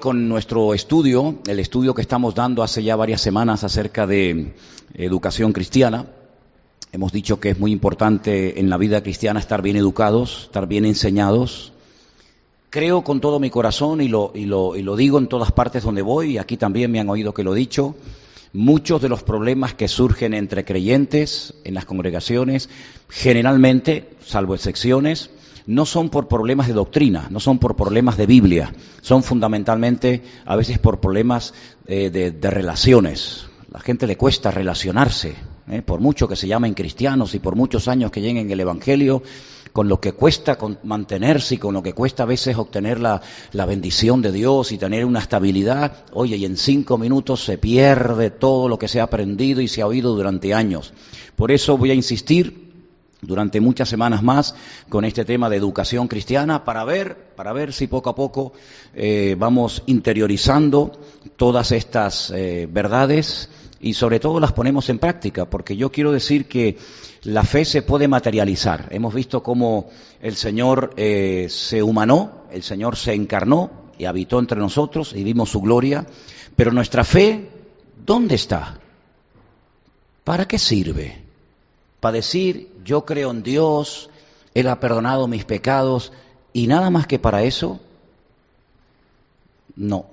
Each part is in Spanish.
con nuestro estudio, el estudio que estamos dando hace ya varias semanas acerca de educación cristiana. Hemos dicho que es muy importante en la vida cristiana estar bien educados, estar bien enseñados. Creo con todo mi corazón y lo, y lo, digo en todas partes donde voy, y aquí también me han oído que lo he dicho, muchos de los problemas que surgen entre creyentes en las congregaciones, generalmente, salvo excepciones, no son por problemas de doctrina, no son por problemas de Biblia, son fundamentalmente a veces por problemas eh, de, relaciones. La gente le cuesta relacionarse, ¿eh? por mucho que se llamen cristianos y por muchos años que lleguen el Evangelio, con lo que cuesta mantenerse y con lo que cuesta a veces obtener la, la, bendición de Dios y tener una estabilidad, oye, y en cinco minutos se pierde todo lo que se ha aprendido y se ha oído durante años. Por eso voy a insistir durante muchas semanas más con este tema de educación cristiana para ver, para ver si poco a poco eh, vamos interiorizando todas estas eh, verdades y sobre todo las ponemos en práctica, porque yo quiero decir que la fe se puede materializar. Hemos visto cómo el Señor eh, se humanó, el Señor se encarnó y habitó entre nosotros y vimos su gloria, pero nuestra fe, ¿dónde está? ¿Para qué sirve? para decir, yo creo en Dios, Él ha perdonado mis pecados, y nada más que para eso, no.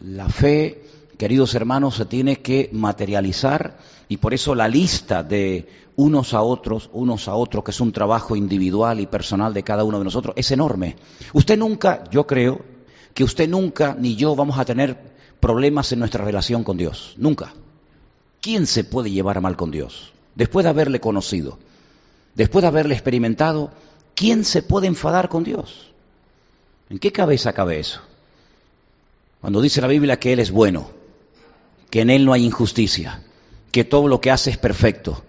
La fe, queridos hermanos, se tiene que materializar y por eso la lista de unos a otros, unos a otros, que es un trabajo individual y personal de cada uno de nosotros, es enorme. Usted nunca, yo creo, que usted nunca ni yo vamos a tener problemas en nuestra relación con Dios. Nunca. ¿Quién se puede llevar mal con Dios? después de haberle conocido, después de haberle experimentado, ¿quién se puede enfadar con Dios? ¿En qué cabeza cabe eso? Cuando dice la Biblia que Él es bueno, que en Él no hay injusticia, que todo lo que hace es perfecto,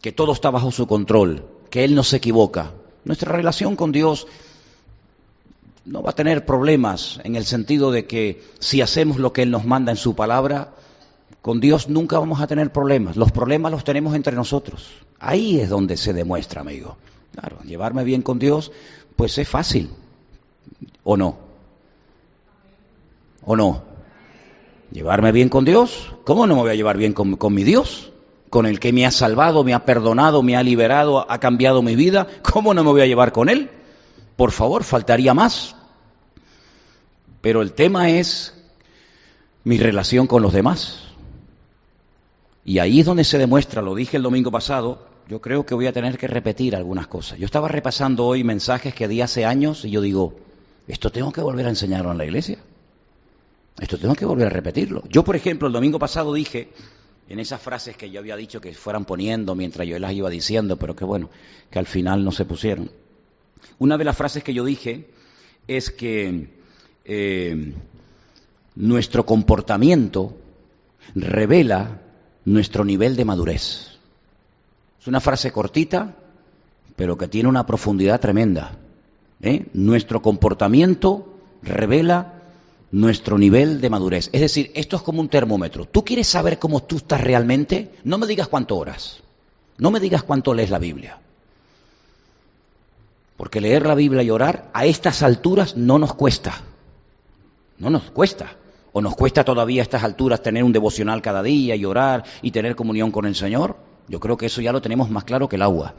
que todo está bajo su control, que Él no se equivoca. Nuestra relación con Dios no va a tener problemas en el sentido de que si hacemos lo que Él nos manda en su palabra, con Dios nunca vamos a tener problemas. Los problemas los tenemos entre nosotros. Ahí es donde se demuestra, amigo. Claro, llevarme bien con Dios, pues es fácil. ¿O no? ¿O no? ¿Llevarme bien con Dios? ¿Cómo no me voy a llevar bien con, con mi Dios? Con el que me ha salvado, me ha perdonado, me ha liberado, ha cambiado mi vida. ¿Cómo no me voy a llevar con Él? Por favor, faltaría más. Pero el tema es mi relación con los demás. Y ahí es donde se demuestra, lo dije el domingo pasado, yo creo que voy a tener que repetir algunas cosas. Yo estaba repasando hoy mensajes que di hace años y yo digo, esto tengo que volver a enseñarlo en la iglesia. Esto tengo que volver a repetirlo. Yo, por ejemplo, el domingo pasado dije, en esas frases que yo había dicho que fueran poniendo mientras yo las iba diciendo, pero que bueno, que al final no se pusieron. Una de las frases que yo dije es que eh, nuestro comportamiento revela nuestro nivel de madurez. Es una frase cortita, pero que tiene una profundidad tremenda. ¿eh? Nuestro comportamiento revela nuestro nivel de madurez. Es decir, esto es como un termómetro. ¿Tú quieres saber cómo tú estás realmente? No me digas cuánto horas. No me digas cuánto lees la Biblia. Porque leer la Biblia y orar a estas alturas no nos cuesta. No nos cuesta. ¿O nos cuesta todavía a estas alturas tener un devocional cada día y orar y tener comunión con el Señor? Yo creo que eso ya lo tenemos más claro que el agua.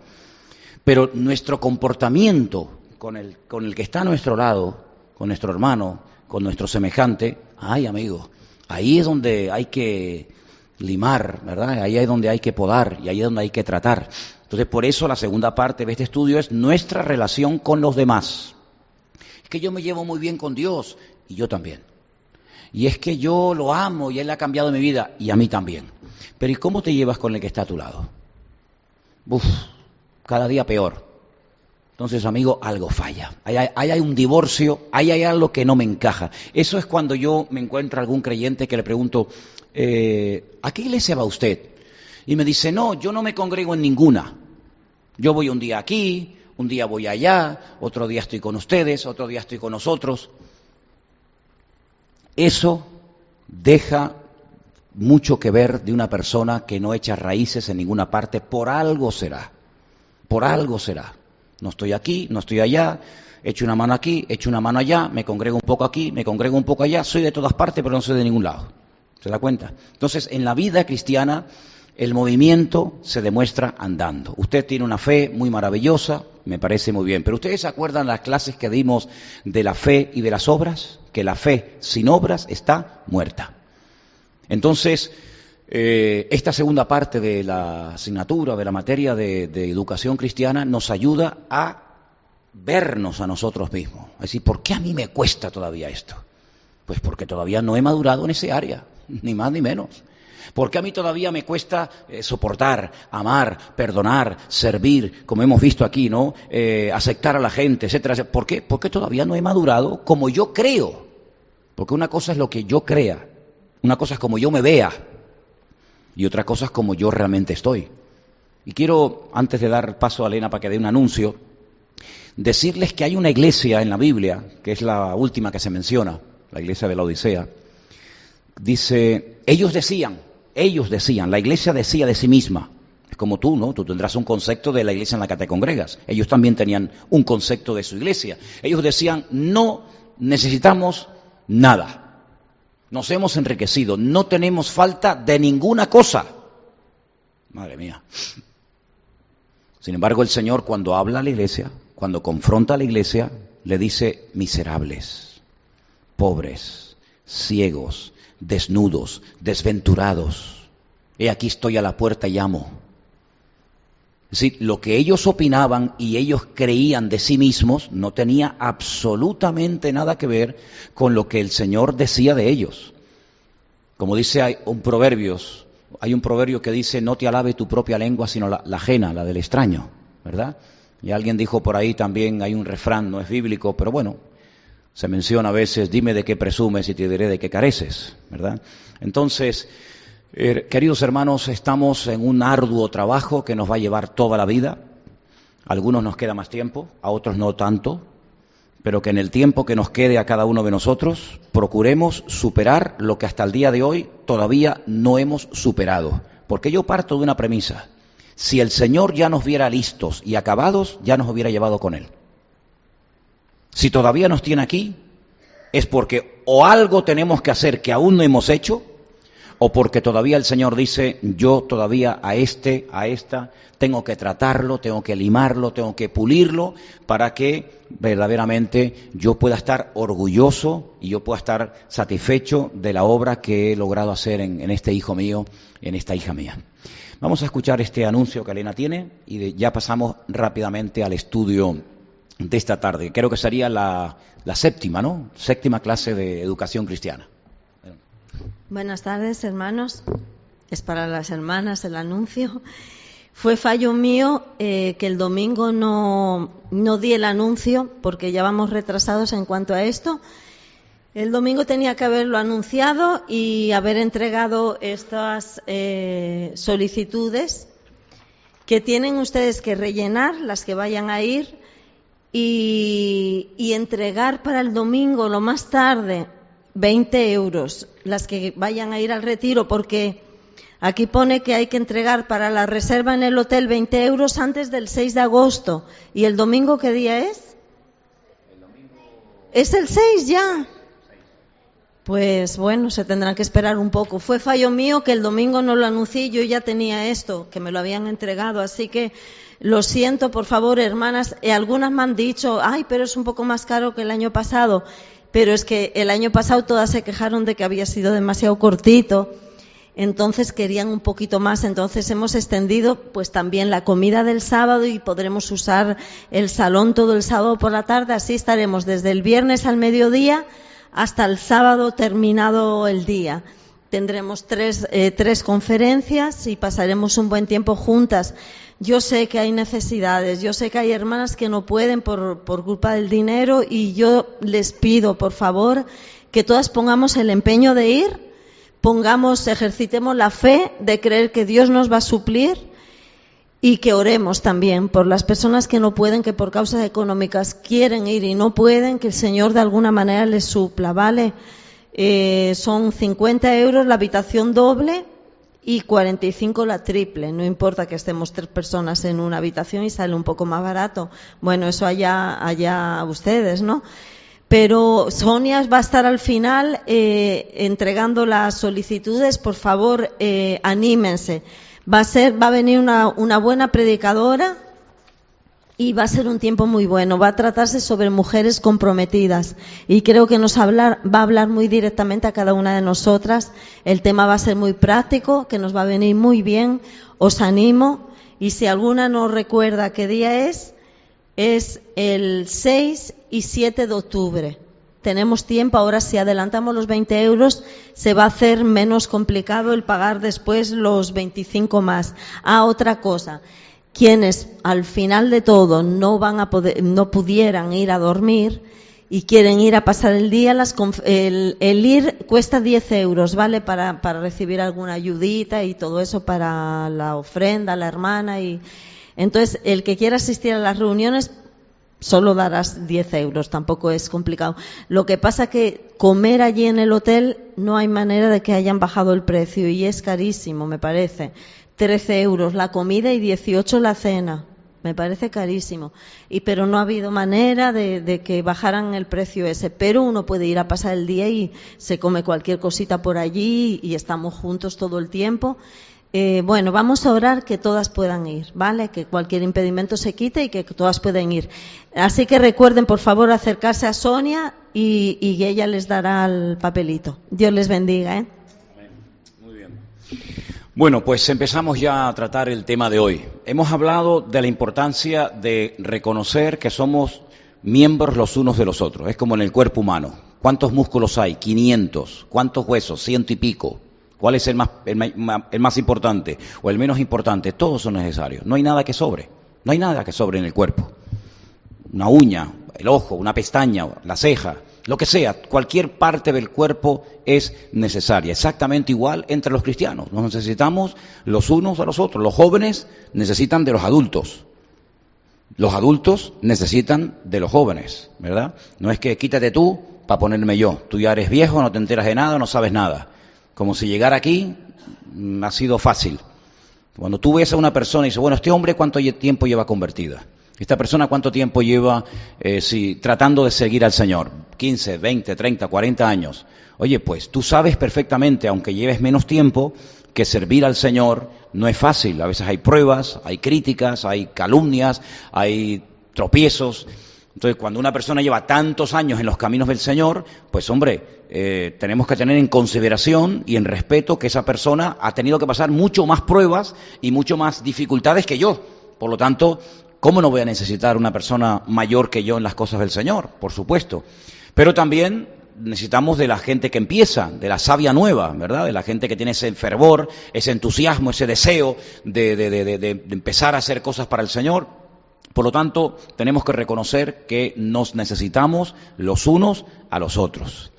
Pero nuestro comportamiento con el, que está a nuestro lado, con nuestro hermano, con nuestro semejante, ay amigo, ahí es donde hay que limar, ¿verdad? Ahí es donde hay que podar y ahí es donde hay que tratar. Entonces, por eso la segunda parte de este estudio es nuestra relación con los demás. Es que yo me llevo muy bien con Dios y yo también. Y es que yo lo amo y Él ha cambiado mi vida y a mí también. Pero ¿y cómo te llevas con el que está a tu lado? Uf, cada día peor. Entonces, amigo, algo falla. Ahí hay, un divorcio, ahí hay algo que no me encaja. Eso es cuando yo me encuentro a algún creyente que le pregunto, eh, ¿a qué iglesia va usted? Y me dice, no, yo no me congrego en ninguna. Yo voy un día aquí, un día voy allá, otro día estoy con ustedes, otro día estoy con nosotros. Eso deja mucho que ver de una persona que no echa raíces en ninguna parte, por algo será, por algo será. No estoy aquí, no estoy allá, echo una mano aquí, echo una mano allá, me congrego un poco aquí, me congrego un poco allá, soy de todas partes, pero no soy de ningún lado. ¿Se da cuenta? Entonces, en la vida cristiana, el movimiento se demuestra andando. Usted tiene una fe muy maravillosa, me parece muy bien, pero ¿ustedes se acuerdan las clases que dimos de la fe y de las obras? Que la fe sin obras está muerta. Entonces, eh, esta segunda parte de la asignatura, de la materia de, de educación cristiana, nos ayuda a vernos a nosotros mismos. Es decir, ¿por qué a mí me cuesta todavía esto? Pues porque todavía no he madurado en ese área, ni más ni menos. Porque a mí todavía me cuesta eh, soportar, amar, perdonar, servir, como hemos visto aquí, ¿no? Eh, aceptar a la gente, etcétera. ¿Por qué? Porque todavía no he madurado como yo creo. Porque una cosa es lo que yo crea, una cosa es como yo me vea y otra cosa es como yo realmente estoy. Y quiero, antes de dar paso a Elena para que dé un anuncio, decirles que hay una iglesia en la Biblia, que es la última que se menciona, la iglesia de la Odisea. Dice, ellos decían, ellos decían, la iglesia decía de sí misma, es como tú, ¿no? Tú tendrás un concepto de la iglesia en la que te congregas. Ellos también tenían un concepto de su iglesia. Ellos decían, no necesitamos nada. Nos hemos enriquecido, no tenemos falta de ninguna cosa. Madre mía. Sin embargo, el Señor cuando habla a la iglesia, cuando confronta a la iglesia, le dice miserables, pobres, ciegos, desnudos, desventurados. He aquí estoy a la puerta y llamo. Es decir, lo que ellos opinaban y ellos creían de sí mismos no tenía absolutamente nada que ver con lo que el Señor decía de ellos. Como dice hay un proverbios, hay un proverbio que dice no te alabe tu propia lengua sino la ajena, la del extraño, ¿verdad? Y alguien dijo por ahí también, hay un refrán, no es bíblico, pero bueno, se menciona a veces, dime de qué presumes y te diré de qué careces, ¿verdad? Entonces, eh, queridos hermanos, estamos en un arduo trabajo que nos va a llevar toda la vida. A algunos nos queda más tiempo, a otros no tanto, pero que en el tiempo que nos quede a cada uno de nosotros, procuremos superar lo que hasta el día de hoy todavía no hemos superado. Porque yo parto de una premisa. Si el Señor ya nos viera listos y acabados, ya nos hubiera llevado con Él. Si todavía nos tiene aquí, es porque o algo tenemos que hacer que aún no hemos hecho, o porque todavía el Señor dice, yo todavía a este, a esta, tengo que tratarlo, tengo que limarlo, tengo que pulirlo, para que verdaderamente yo pueda estar orgulloso y yo pueda estar satisfecho de la obra que he logrado hacer en, este hijo mío, en esta hija mía. Vamos a escuchar este anuncio que Elena tiene y ya pasamos rápidamente al estudio de esta tarde. Creo que sería la, séptima, ¿no? Séptima clase de educación cristiana. Buenas tardes, hermanos. Es para las hermanas el anuncio. Fue fallo mío eh, que el domingo no, no di el anuncio porque ya vamos retrasados en cuanto a esto. El domingo tenía que haberlo anunciado y haber entregado estas eh, solicitudes que tienen ustedes que rellenar, las que vayan a ir, y, entregar para el domingo lo más tarde 20 euros, las que vayan a ir al retiro, porque aquí pone que hay que entregar para la reserva en el hotel 20 euros antes del 6 de agosto. ¿Y el domingo qué día es? Es el 6 ya. Pues bueno, se tendrán que esperar un poco. Fue fallo mío que el domingo no lo anuncié, yo ya tenía esto, que me lo habían entregado, así que lo siento, por favor, hermanas. Y algunas me han dicho, ay, pero es un poco más caro que el año pasado. Pero es que el año pasado todas se quejaron de que había sido demasiado cortito. Entonces querían un poquito más. Entonces hemos extendido pues también la comida del sábado y podremos usar el salón todo el sábado por la tarde. Así estaremos desde el viernes al mediodía hasta el sábado terminado el día. Tendremos tres, eh, tres conferencias y pasaremos un buen tiempo juntas. Yo sé que hay necesidades, yo sé que hay hermanas que no pueden por, por culpa del dinero y yo les pido, por favor, que todas pongamos el empeño de ir, pongamos, ejercitemos la fe de creer que Dios nos va a suplir y que oremos también por las personas que no pueden, que por causas económicas quieren ir y no pueden, que el Señor de alguna manera les supla, ¿vale? Eh, son 50 euros la habitación doble y 45 la triple. No importa que estemos tres personas en una habitación y sale un poco más barato. Bueno, eso allá, allá ustedes, ¿no? Pero Sonia va a estar al final eh, entregando las solicitudes. Por favor, eh, anímense. Va a ser, va a venir una, una buena predicadora y va a ser un tiempo muy bueno. Va a tratarse sobre mujeres comprometidas y creo que nos hablar, va a hablar muy directamente a cada una de nosotras. El tema va a ser muy práctico, que nos va a venir muy bien. Os animo y si alguna no recuerda qué día es, es el 6 y 7 de octubre. Tenemos tiempo, ahora si adelantamos los 20 euros, se va a hacer menos complicado el pagar después los 25 más. Ah, otra cosa quienes al final de todo no van a poder, no pudieran ir a dormir y quieren ir a pasar el día, el, ir cuesta 10 euros, ¿vale? Para, para recibir alguna ayudita y todo eso para la ofrenda, la hermana y, entonces el que quiera asistir a las reuniones solo darás 10 euros, tampoco es complicado. Lo que pasa que comer allí en el hotel no hay manera de que hayan bajado el precio y es carísimo, me parece. 13 euros la comida y 18 la cena. Me parece carísimo. Y pero no ha habido manera de, que bajaran el precio ese. Pero uno puede ir a pasar el día y se come cualquier cosita por allí y estamos juntos todo el tiempo. Eh, bueno, vamos a orar que todas puedan ir, ¿vale? Que cualquier impedimento se quite y que todas puedan ir. Así que recuerden, por favor, acercarse a Sonia y, y ella les dará el papelito. Dios les bendiga, ¿eh? Muy bien. Bueno, pues empezamos ya a tratar el tema de hoy. Hemos hablado de la importancia de reconocer que somos miembros los unos de los otros. Es como en el cuerpo humano. ¿Cuántos músculos hay? 500. ¿Cuántos huesos? Ciento y pico. ¿Cuál es el más, el más importante o el menos importante? Todos son necesarios. No hay nada que sobre. No hay nada que sobre en el cuerpo. Una uña, el ojo, una pestaña, la ceja, lo que sea, cualquier parte del cuerpo es necesaria. Exactamente igual entre los cristianos. Nos necesitamos los unos a los otros. Los jóvenes necesitan de los adultos. Los adultos necesitan de los jóvenes, ¿verdad? No es que quítate tú para ponerme yo. Tú ya eres viejo, no te enteras de nada, no sabes nada. Como si llegar aquí mm, ha sido fácil. Cuando tú ves a una persona y dices, bueno, este hombre cuánto tiempo lleva convertida. Esta persona cuánto tiempo lleva eh, tratando de seguir al Señor, 15, 20, 30, 40 años. Oye, pues tú sabes perfectamente, aunque lleves menos tiempo, que servir al Señor no es fácil. A veces hay pruebas, hay críticas, hay calumnias, hay tropiezos. Entonces, cuando una persona lleva tantos años en los caminos del Señor, pues hombre, eh, tenemos que tener en consideración y en respeto que esa persona ha tenido que pasar mucho más pruebas y mucho más dificultades que yo. Por lo tanto, ¿Cómo no voy a necesitar una persona mayor que yo en las cosas del Señor? Por supuesto. Pero también necesitamos de la gente que empieza, de la savia nueva, ¿verdad? De la gente que tiene ese fervor, ese entusiasmo, ese deseo de, de empezar a hacer cosas para el Señor. Por lo tanto, tenemos que reconocer que nos necesitamos los unos a los otros.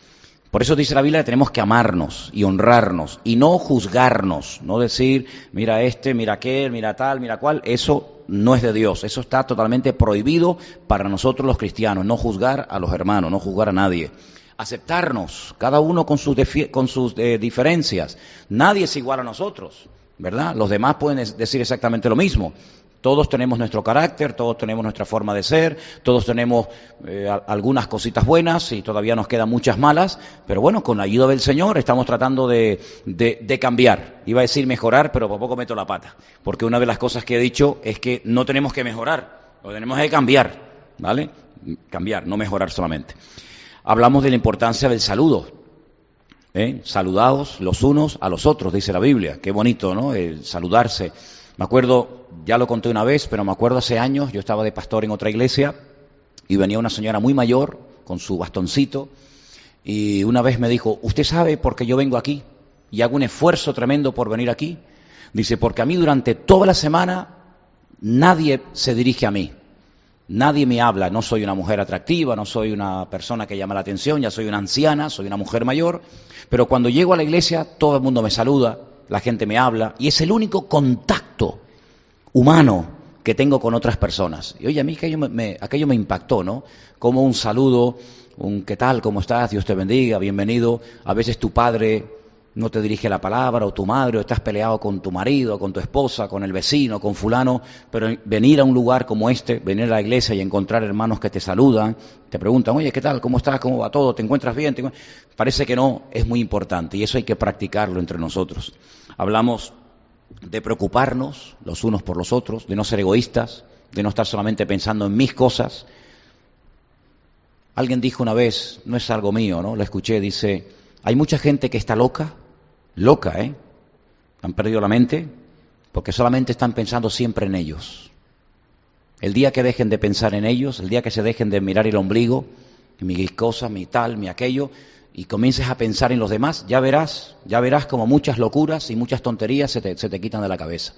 Por eso dice la Biblia que tenemos que amarnos y honrarnos y no juzgarnos, no decir, mira este, mira aquel, mira tal, mira cual, eso no es de Dios, eso está totalmente prohibido para nosotros los cristianos, no juzgar a los hermanos, no juzgar a nadie. Aceptarnos, cada uno con sus, con sus eh, diferencias. Nadie es igual a nosotros, ¿verdad? Los demás pueden decir exactamente lo mismo. Todos tenemos nuestro carácter, todos tenemos nuestra forma de ser, todos tenemos eh, algunas cositas buenas y todavía nos quedan muchas malas, pero bueno, con la ayuda del Señor estamos tratando de, de, cambiar. Iba a decir mejorar, pero por poco meto la pata, porque una de las cosas que he dicho es que no tenemos que mejorar, lo tenemos que cambiar, ¿vale? Cambiar, no mejorar solamente. Hablamos de la importancia del saludo. ¿eh? Saludados los unos a los otros, dice la Biblia. Qué bonito, ¿no? El saludarse. Me acuerdo, ya lo conté una vez, pero me acuerdo hace años, yo estaba de pastor en otra iglesia y venía una señora muy mayor con su bastoncito y una vez me dijo, ¿usted sabe por qué yo vengo aquí? Y hago un esfuerzo tremendo por venir aquí. Dice, porque a mí durante toda la semana nadie se dirige a mí. Nadie me habla, no soy una mujer atractiva, no soy una persona que llama la atención, ya soy una anciana, soy una mujer mayor, pero cuando llego a la iglesia todo el mundo me saluda, la gente me habla y es el único contacto humano que tengo con otras personas. Y oye, a mí aquello me, aquello me impactó, ¿no? Como un saludo, un ¿qué tal? ¿Cómo estás? Dios te bendiga, bienvenido. A veces tu padre no te dirige la palabra, o tu madre, o estás peleado con tu marido, con tu esposa, con el vecino, con fulano, pero venir a un lugar como este, venir a la iglesia y encontrar hermanos que te saludan, te preguntan, oye, ¿qué tal? ¿Cómo estás? ¿Cómo va todo? ¿Te encuentras bien? Parece que no, es muy importante y eso hay que practicarlo entre nosotros. Hablamos de preocuparnos los unos por los otros, de no ser egoístas, de no estar solamente pensando en mis cosas. Alguien dijo una vez, no es algo mío, ¿no? Lo escuché, dice, hay mucha gente que está loca loca, ¿eh? Han perdido la mente porque solamente están pensando siempre en ellos. El día que dejen de pensar en ellos, el día que se dejen de mirar el ombligo, mi cosa, mi tal, mi aquello, y comiences a pensar en los demás, ya verás, ya verás como muchas locuras y muchas tonterías se te, se te quitan de la cabeza.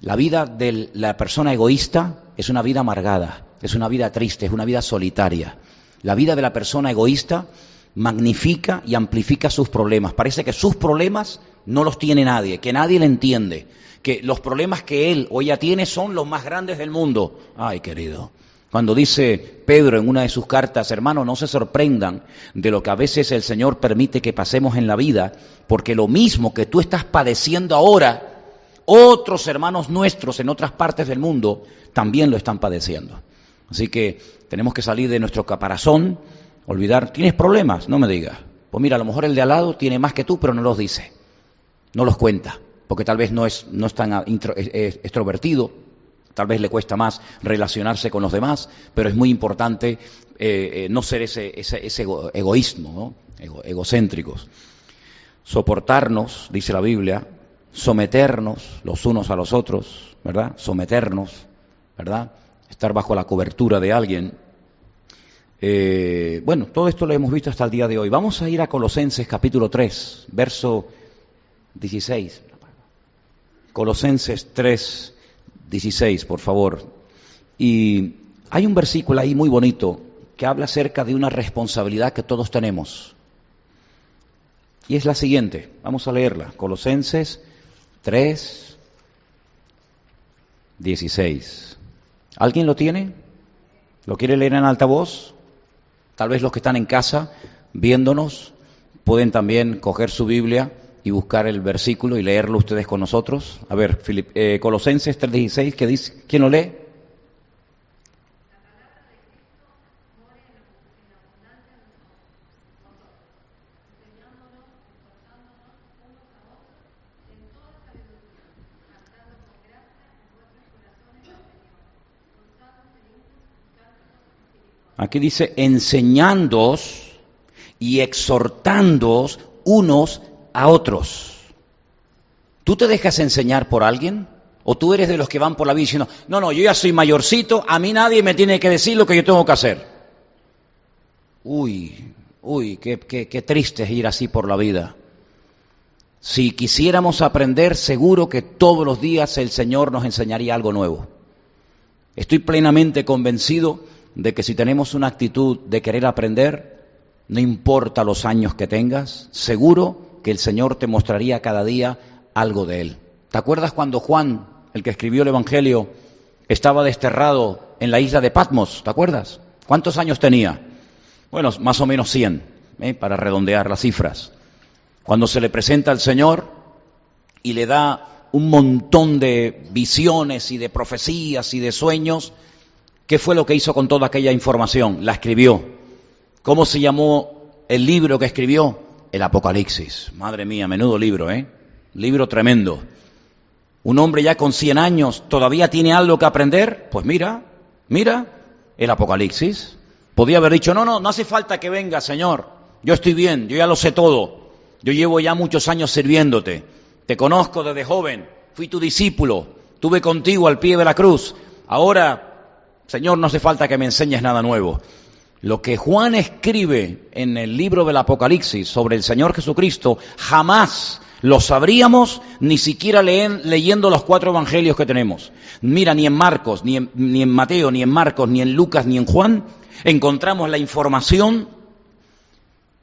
La vida de la persona egoísta es una vida amargada, es una vida triste, es una vida solitaria. La vida de la persona egoísta magnifica y amplifica sus problemas. Parece que sus problemas no los tiene nadie, que nadie le entiende, que los problemas que él o ella tiene son los más grandes del mundo. Ay, querido. Cuando dice Pedro en una de sus cartas, hermano, no se sorprendan de lo que a veces el Señor permite que pasemos en la vida, porque lo mismo que tú estás padeciendo ahora, otros hermanos nuestros en otras partes del mundo también lo están padeciendo. Así que tenemos que salir de nuestro caparazón, Olvidar, ¿tienes problemas? No me digas. Pues mira, a lo mejor el de al lado tiene más que tú, pero no los dice. No los cuenta, porque tal vez no es, no es tan extrovertido, tal vez le cuesta más relacionarse con los demás, pero es muy importante eh, eh, no ser ese, egoísmo, ¿no? egocéntricos. Soportarnos, dice la Biblia, someternos los unos a los otros, ¿verdad? Someternos, ¿verdad? Estar bajo la cobertura de alguien, eh, bueno, todo esto lo hemos visto hasta el día de hoy. Vamos a ir a Colosenses capítulo 3, verso 16. Colosenses 3, 16, por favor. Y hay un versículo ahí muy bonito que habla acerca de una responsabilidad que todos tenemos. Y es la siguiente, vamos a leerla. Colosenses 3, 16. ¿Alguien lo tiene? ¿Lo quiere leer en altavoz? Tal vez los que están en casa viéndonos pueden también coger su Biblia y buscar el versículo y leerlo ustedes con nosotros. A ver, eh, Colosenses 3:16, ¿qué dice? ¿Quién lo lee? Aquí dice, enseñándoos y exhortándoos unos a otros. ¿Tú te dejas enseñar por alguien? ¿O tú eres de los que van por la vida diciendo, no, no, yo ya soy mayorcito, a mí nadie me tiene que decir lo que yo tengo que hacer? Uy, uy, qué, qué, triste es ir así por la vida. Si quisiéramos aprender, seguro que todos los días el Señor nos enseñaría algo nuevo. Estoy plenamente convencido de que si tenemos una actitud de querer aprender, no importa los años que tengas, seguro que el Señor te mostraría cada día algo de Él. ¿Te acuerdas cuando Juan, el que escribió el Evangelio, estaba desterrado en la isla de Patmos? ¿Te acuerdas? ¿Cuántos años tenía? Bueno, más o menos 100, ¿eh? para redondear las cifras. Cuando se le presenta al Señor y le da un montón de visiones y de profecías y de sueños, ¿Qué fue lo que hizo con toda aquella información? La escribió. ¿Cómo se llamó el libro que escribió? El Apocalipsis. Madre mía, menudo libro, ¿eh? Libro tremendo. Un hombre ya con 100 años todavía tiene algo que aprender. Pues mira, mira, el Apocalipsis. Podía haber dicho, no, no, no hace falta que venga, Señor. Yo estoy bien, yo ya lo sé todo. Yo llevo ya muchos años sirviéndote. Te conozco desde joven. Fui tu discípulo. Tuve contigo al pie de la cruz. Ahora Señor, no hace falta que me enseñes nada nuevo. Lo que Juan escribe en el libro del Apocalipsis sobre el Señor Jesucristo, jamás lo sabríamos ni siquiera leyendo los cuatro evangelios que tenemos. Mira, ni en Marcos, ni en, Mateo, ni en Marcos, ni en Lucas, ni en Juan, encontramos la información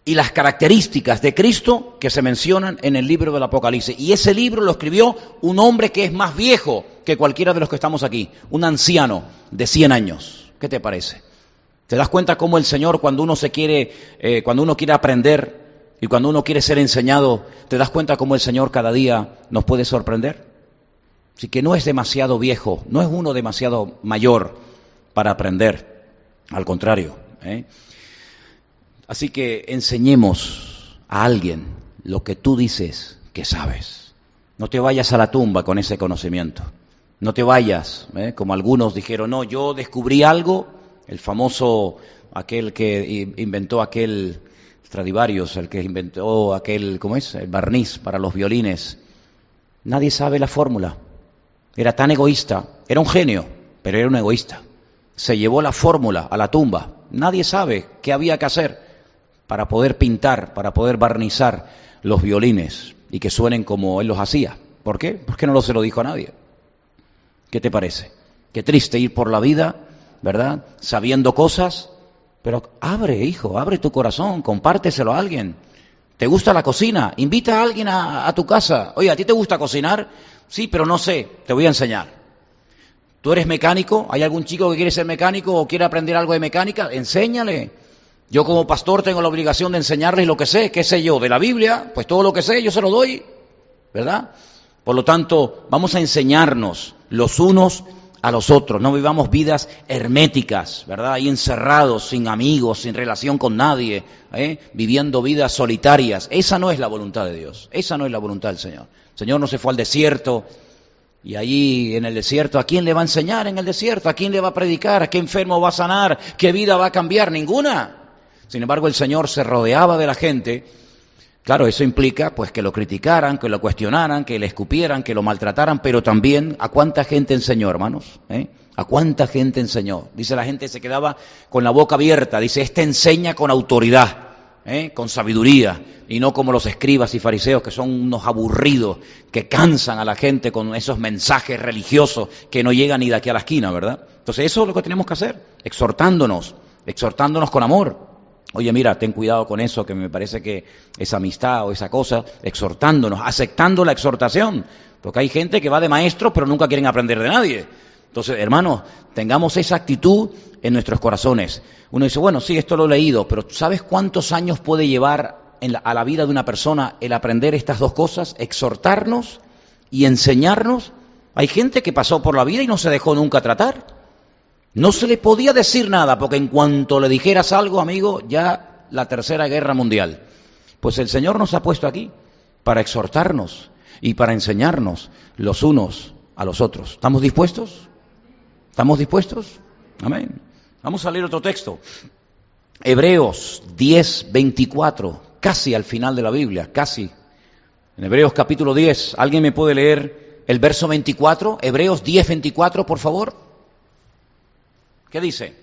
y las características de Cristo que se mencionan en el libro del Apocalipsis. Y ese libro lo escribió un hombre que es más viejo que cualquiera de los que estamos aquí, un anciano de 100 años. ¿Qué te parece? ¿Te das cuenta cómo el Señor cuando uno se quiere, eh, cuando uno quiere aprender, Y cuando uno quiere ser enseñado, ¿te das cuenta cómo el Señor cada día nos puede sorprender? Así que no es demasiado viejo, no es uno demasiado mayor para aprender, al contrario. ¿eh? Así que enseñemos a alguien lo que tú dices que sabes. No te vayas a la tumba con ese conocimiento. No te vayas, ¿eh? como algunos dijeron, no, yo descubrí algo, el famoso, aquel que inventó aquel Stradivarius, el que inventó aquel, ¿cómo es? El barniz para los violines. Nadie sabe la fórmula. Era tan egoísta, era un genio, pero era un egoísta. Se llevó la fórmula a la tumba. Nadie sabe qué había que hacer para poder pintar, para poder barnizar los violines y que suenen como él los hacía. ¿Por qué? Porque no se lo dijo a nadie. ¿Qué te parece? Qué triste ir por la vida, ¿verdad? Sabiendo cosas, pero abre, hijo, abre tu corazón, compárteselo a alguien. ¿Te gusta la cocina? Invita a alguien a, tu casa. Oye, ¿a ti te gusta cocinar? Sí, pero no sé, te voy a enseñar. ¿Tú eres mecánico? ¿Hay algún chico que quiere ser mecánico o quiere aprender algo de mecánica? Enséñale. Yo como pastor tengo la obligación de enseñarles lo que sé, qué sé yo, de la Biblia, pues todo lo que sé yo se lo doy, ¿verdad? Por lo tanto, vamos a enseñarnos los unos a los otros, no vivamos vidas herméticas, ¿verdad? Ahí encerrados, sin amigos, sin relación con nadie, ¿eh? viviendo vidas solitarias. Esa no es la voluntad de Dios, esa no es la voluntad del Señor. El Señor no se fue al desierto y allí en el desierto, ¿a quién le va a enseñar en el desierto? ¿A quién le va a predicar? ¿A qué enfermo va a sanar? ¿Qué vida va a cambiar? Ninguna. Sin embargo, el Señor se rodeaba de la gente. Claro, eso implica pues que lo criticaran, que lo cuestionaran, que le escupieran, que lo maltrataran, pero también a cuánta gente enseñó, hermanos. ¿Eh? ¿A cuánta gente enseñó? Dice la gente se quedaba con la boca abierta. Dice, este enseña con autoridad, ¿eh? con sabiduría, y no como los escribas y fariseos que son unos aburridos, que cansan a la gente con esos mensajes religiosos que no llegan ni de aquí a la esquina, ¿verdad? Entonces eso es lo que tenemos que hacer, exhortándonos, exhortándonos con amor. Oye, mira, ten cuidado con eso, que me parece que esa amistad o esa cosa, exhortándonos, aceptando la exhortación, porque hay gente que va de maestro pero nunca quieren aprender de nadie. Entonces, hermanos, tengamos esa actitud en nuestros corazones. Uno dice, bueno, sí, esto lo he leído, pero ¿sabes cuántos años puede llevar a la vida de una persona el aprender estas dos cosas? Exhortarnos y enseñarnos. Hay gente que pasó por la vida y no se dejó nunca tratar. No se le podía decir nada, porque en cuanto le dijeras algo, amigo, ya la tercera guerra mundial. Pues el Señor nos ha puesto aquí para exhortarnos y para enseñarnos los unos a los otros. ¿Estamos dispuestos? ¿Estamos dispuestos? Amén. Vamos a leer otro texto. Hebreos 10, 24, casi al final de la Biblia, casi. En Hebreos capítulo 10, ¿alguien me puede leer el verso 24? Hebreos 10, 24, por favor. ¿Qué dice?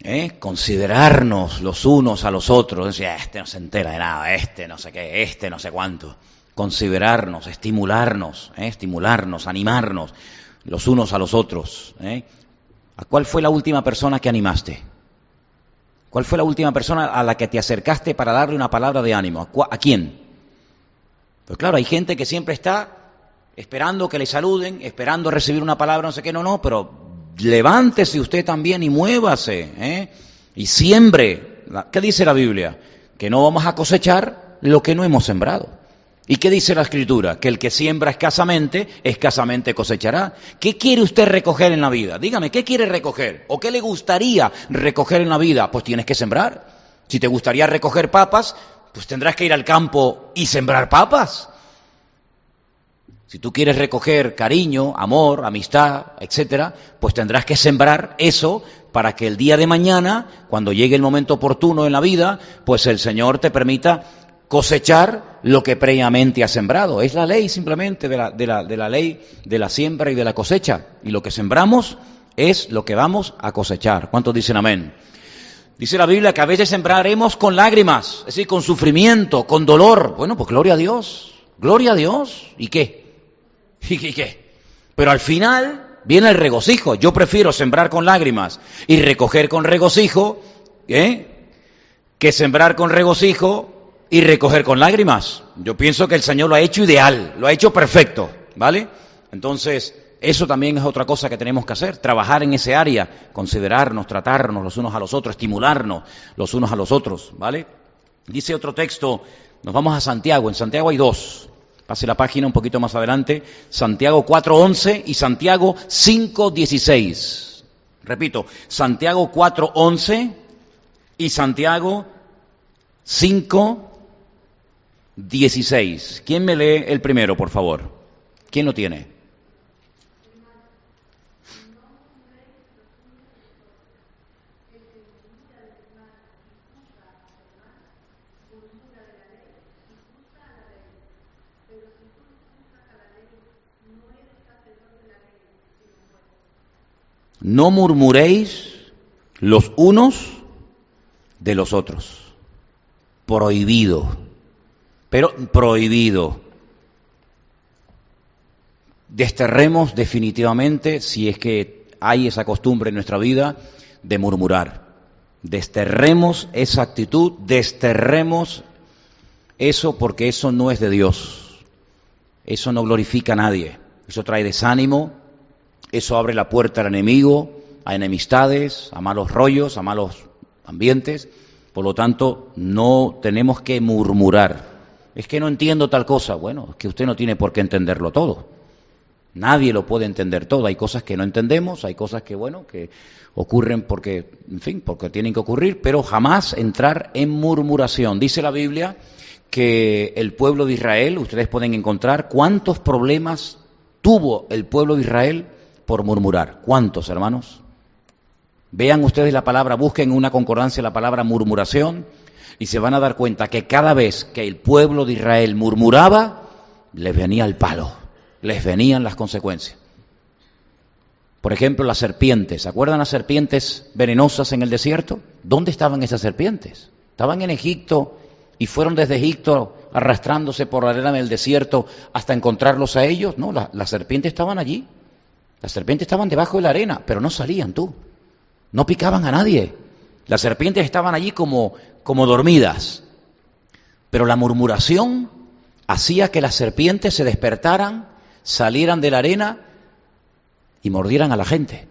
¿Eh? Considerarnos los unos a los otros. Decía, este no se entera de nada, este no sé qué, este no sé cuánto. Considerarnos, estimularnos, ¿eh? estimularnos, animarnos los unos a los otros. ¿eh? ¿A cuál fue la última persona que animaste? ¿Cuál fue la última persona a la que te acercaste para darle una palabra de ánimo? ¿A, quién? Pues claro, hay gente que siempre está esperando que le saluden, esperando recibir una palabra, no sé qué, no, no, pero levántese usted también y muévase, ¿eh? y siembre. ¿Qué dice la Biblia? Que no vamos a cosechar lo que no hemos sembrado. ¿Y qué dice la Escritura? Que el que siembra escasamente, escasamente cosechará. ¿Qué quiere usted recoger en la vida? Dígame, ¿qué quiere recoger? ¿O qué le gustaría recoger en la vida? Pues tienes que sembrar. Si te gustaría recoger papas, pues tendrás que ir al campo y sembrar papas. Si tú quieres recoger cariño, amor, amistad, etcétera, pues tendrás que sembrar eso para que el día de mañana, cuando llegue el momento oportuno en la vida, pues el Señor te permita cosechar lo que previamente has sembrado. Es la ley simplemente de la, de la, de la ley de la siembra y de la cosecha. Y lo que sembramos es lo que vamos a cosechar. ¿Cuántos dicen amén? Dice la Biblia que a veces sembraremos con lágrimas, es decir, con sufrimiento, con dolor. Bueno, pues gloria a Dios, gloria a Dios. ¿Y qué? ¿Y qué? Pero al final viene el regocijo. Yo prefiero sembrar con lágrimas y recoger con regocijo, ¿eh? Que sembrar con regocijo y recoger con lágrimas. Yo pienso que el Señor lo ha hecho ideal, lo ha hecho perfecto, ¿vale? Entonces, eso también es otra cosa que tenemos que hacer, trabajar en ese área, considerarnos, tratarnos los unos a los otros, estimularnos los unos a los otros, ¿vale? Dice otro texto, nos vamos a Santiago, en Santiago hay dos, pase la página un poquito más adelante, Santiago 4.11 y Santiago 5.16. Repito, Santiago 4.11 y Santiago 5.16. ¿Quién me lee el primero, por favor? ¿Quién lo tiene? No murmuréis los unos de los otros. Prohibido. Pero prohibido. Desterremos definitivamente, si es que hay esa costumbre en nuestra vida, de murmurar. Desterremos esa actitud, desterremos eso porque eso no es de Dios. Eso no glorifica a nadie. Eso trae desánimo, eso abre la puerta al enemigo, a enemistades, a malos rollos, a malos ambientes. Por lo tanto, no tenemos que murmurar. Es que no entiendo tal cosa. Bueno, es que usted no tiene por qué entenderlo todo. Nadie lo puede entender todo. Hay cosas que no entendemos, hay cosas que, bueno, que ocurren porque, en fin, porque tienen que ocurrir, pero jamás entrar en murmuración. Dice la Biblia que el pueblo de Israel, ustedes pueden encontrar cuántos problemas tuvo el pueblo de Israel por murmurar. ¿Cuántos, hermanos? Vean ustedes la palabra, busquen una concordancia la palabra murmuración y se van a dar cuenta que cada vez que el pueblo de Israel murmuraba, les venía el palo, les venían las consecuencias. Por ejemplo, las serpientes. ¿Se acuerdan las serpientes venenosas en el desierto? ¿Dónde estaban esas serpientes? ¿Estaban en Egipto y fueron desde Egipto arrastrándose por la arena del desierto hasta encontrarlos a ellos? No, las serpientes estaban allí. Las serpientes estaban debajo de la arena, pero no salían tú. No picaban a nadie. Las serpientes estaban allí como, como dormidas. Pero la murmuración hacía que las serpientes se despertaran, salieran de la arena y mordieran a la gente.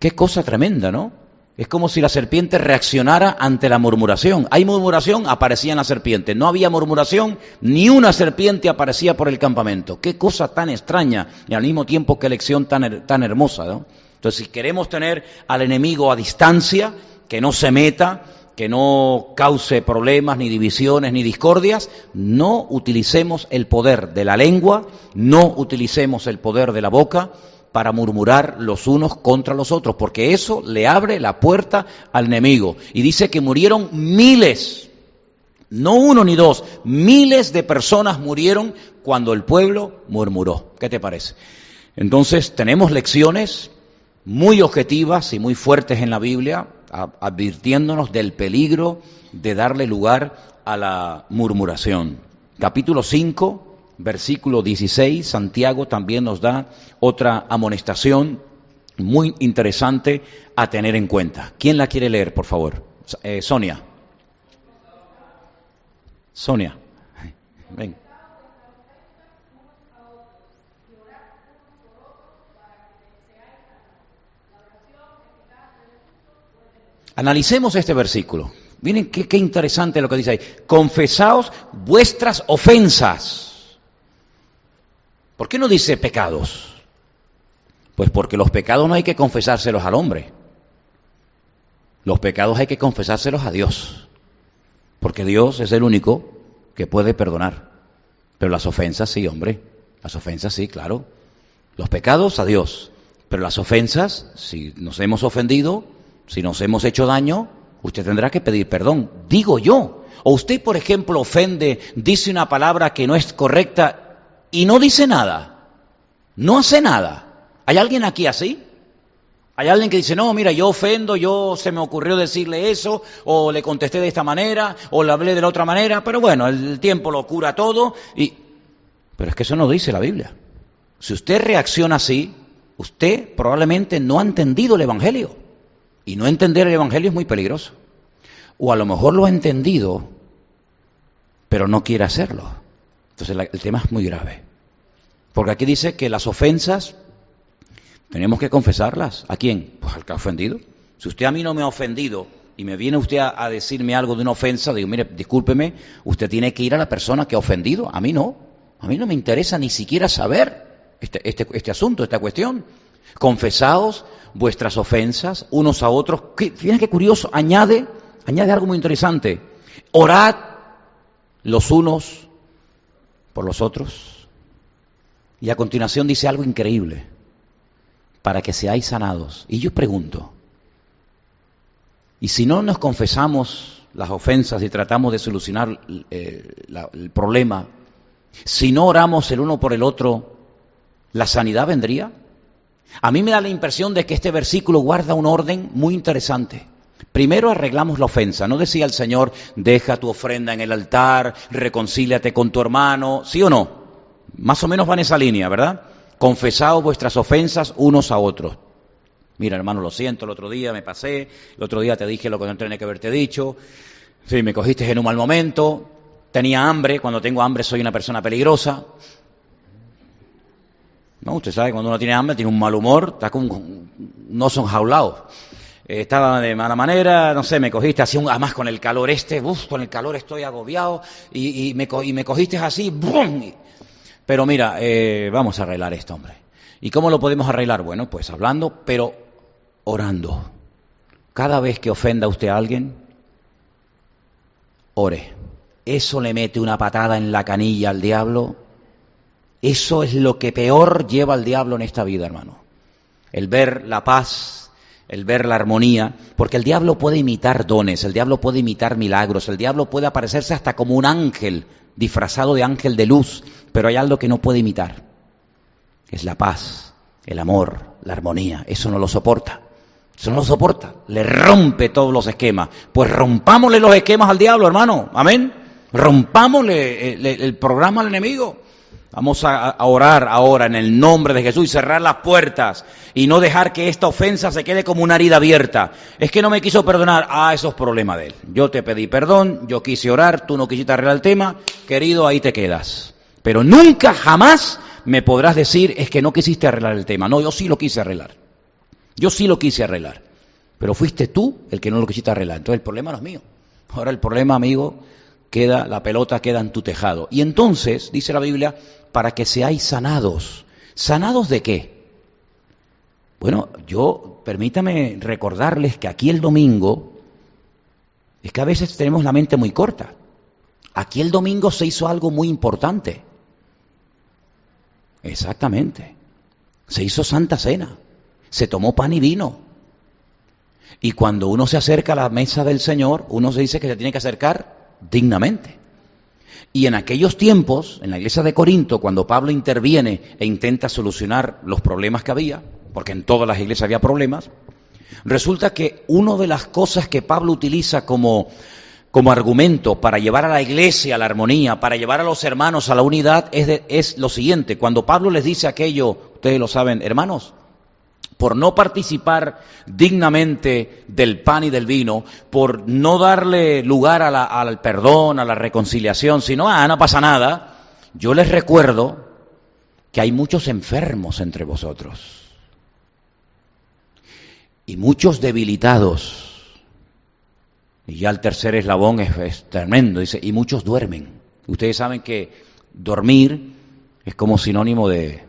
Qué cosa tremenda, ¿no? Es como si la serpiente reaccionara ante la murmuración. Hay murmuración, aparecían las serpientes. No había murmuración, ni una serpiente aparecía por el campamento. Qué cosa tan extraña y al mismo tiempo qué lección tan, tan hermosa. ¿no? Entonces, si queremos tener al enemigo a distancia, que no se meta, que no cause problemas, ni divisiones, ni discordias, no utilicemos el poder de la lengua, no utilicemos el poder de la boca, para murmurar los unos contra los otros, porque eso le abre la puerta al enemigo. Y dice que murieron miles, no uno ni dos, miles de personas murieron cuando el pueblo murmuró. ¿Qué te parece? Entonces tenemos lecciones muy objetivas y muy fuertes en la Biblia, advirtiéndonos del peligro de darle lugar a la murmuración. Capítulo 5, versículo 16, Santiago también nos da otra amonestación muy interesante a tener en cuenta. ¿Quién la quiere leer, por favor? Eh, Sonia. Sonia. Ven. Analicemos este versículo. Miren qué, qué interesante lo que dice ahí. Confesaos vuestras ofensas ¿Por qué no dice pecados? Pues porque los pecados no hay que confesárselos al hombre. Los pecados hay que confesárselos a Dios. Porque Dios es el único que puede perdonar. Pero las ofensas sí, hombre. Las ofensas sí, claro. Los pecados a Dios. Pero las ofensas, si nos hemos ofendido, si nos hemos hecho daño, usted tendrá que pedir perdón. Digo yo. O usted, por ejemplo, ofende, dice una palabra que no es correcta y no dice nada, no hace nada. ¿Hay alguien aquí así? Hay alguien que dice, no, mira, yo ofendo, yo se me ocurrió decirle eso, o le contesté de esta manera, o le hablé de la otra manera, pero bueno, el tiempo lo cura todo. Y... Pero es que eso no dice la Biblia. Si usted reacciona así, usted probablemente no ha entendido el Evangelio. Y no entender el Evangelio es muy peligroso. O a lo mejor lo ha entendido, pero no quiere hacerlo. Entonces el tema es muy grave. Porque aquí dice que las ofensas Tenemos que confesarlas. ¿A quién? Pues al que ha ofendido. Si usted a mí no me ha ofendido y me viene usted a, decirme algo de una ofensa, digo, mire, discúlpeme, usted tiene que ir a la persona que ha ofendido. A mí no. A mí no me interesa ni siquiera saber este, este, este asunto, esta cuestión. Confesaos vuestras ofensas unos a otros. Fíjense qué curioso, añade, añade algo muy interesante. Orad los unos por los otros. Y a continuación dice algo increíble, para que seáis sanados. Y yo pregunto, ¿y si no nos confesamos las ofensas y tratamos de solucionar eh, el problema, si no oramos el uno por el otro, ¿la sanidad vendría? A mí me da la impresión de que este versículo guarda un orden muy interesante. Primero arreglamos la ofensa. No decía el Señor, deja tu ofrenda en el altar, reconcíliate con tu hermano, ¿sí o no? Más o menos va en esa línea, ¿verdad? Confesaos vuestras ofensas unos a otros. Mira, hermano, lo siento, el otro día me pasé, el otro día te dije lo que no tenía que haberte dicho, sí, me cogiste en un mal momento, tenía hambre, cuando tengo hambre soy una persona peligrosa, no, usted sabe, cuando uno tiene hambre, tiene un mal humor, está como no son jaulados. Eh, estaba de mala manera, no sé, me cogiste así, además con el calor este, uff, con el calor estoy agobiado, y, me, cogiste así, ¡bum! Pero mira, eh, vamos a arreglar esto, hombre. ¿Y cómo lo podemos arreglar? Bueno, pues hablando, pero orando. Cada vez que ofenda usted a alguien, ore. Eso le mete una patada en la canilla al diablo eso es lo que peor lleva al diablo en esta vida, hermano. El ver la paz, el ver la armonía, porque el diablo puede imitar dones, el diablo puede imitar milagros, el diablo puede aparecerse hasta como un ángel disfrazado de ángel de luz, pero hay algo que no puede imitar. Es la paz, el amor, la armonía. Eso no lo soporta. Eso no lo soporta. Le rompe todos los esquemas. Pues rompámosle los esquemas al diablo, hermano. Amén. Rompámosle el, el programa al enemigo. Vamos a, orar ahora en el nombre de Jesús y cerrar las puertas y no dejar que esta ofensa se quede como una herida abierta. Es que no me quiso perdonar. Ah, eso es problema de él. Yo te pedí perdón, yo quise orar, tú no quisiste arreglar el tema. Querido, ahí te quedas. Pero nunca, jamás me podrás decir es que no quisiste arreglar el tema. No, yo sí lo quise arreglar. Yo sí lo quise arreglar. Pero fuiste tú el que no lo quisiste arreglar. Entonces el problema no es mío. Ahora el problema, amigo, queda, la pelota queda en tu tejado. Y entonces, dice la Biblia, para que seáis sanados. ¿Sanados de qué? Bueno, yo permítame recordarles que aquí el domingo, es que a veces tenemos la mente muy corta. Aquí el domingo se hizo algo muy importante. Exactamente. Se hizo Santa Cena. Se tomó pan y vino. Y cuando uno se acerca a la mesa del Señor, uno se dice que se tiene que acercar dignamente. Y en aquellos tiempos, en la iglesia de Corinto, cuando Pablo interviene e intenta solucionar los problemas que había, porque en todas las iglesias había problemas, resulta que una de las cosas que Pablo utiliza como, como argumento para llevar a la iglesia a la armonía, para llevar a los hermanos a la unidad, es, es lo siguiente. Cuando Pablo les dice aquello, ustedes lo saben, hermanos, por no participar dignamente del pan y del vino, por no darle lugar al perdón, a la reconciliación, sino, ah, no pasa nada, yo les recuerdo que hay muchos enfermos entre vosotros y muchos debilitados. Y ya el tercer eslabón es, tremendo, dice, y muchos duermen. Ustedes saben que dormir es como sinónimo de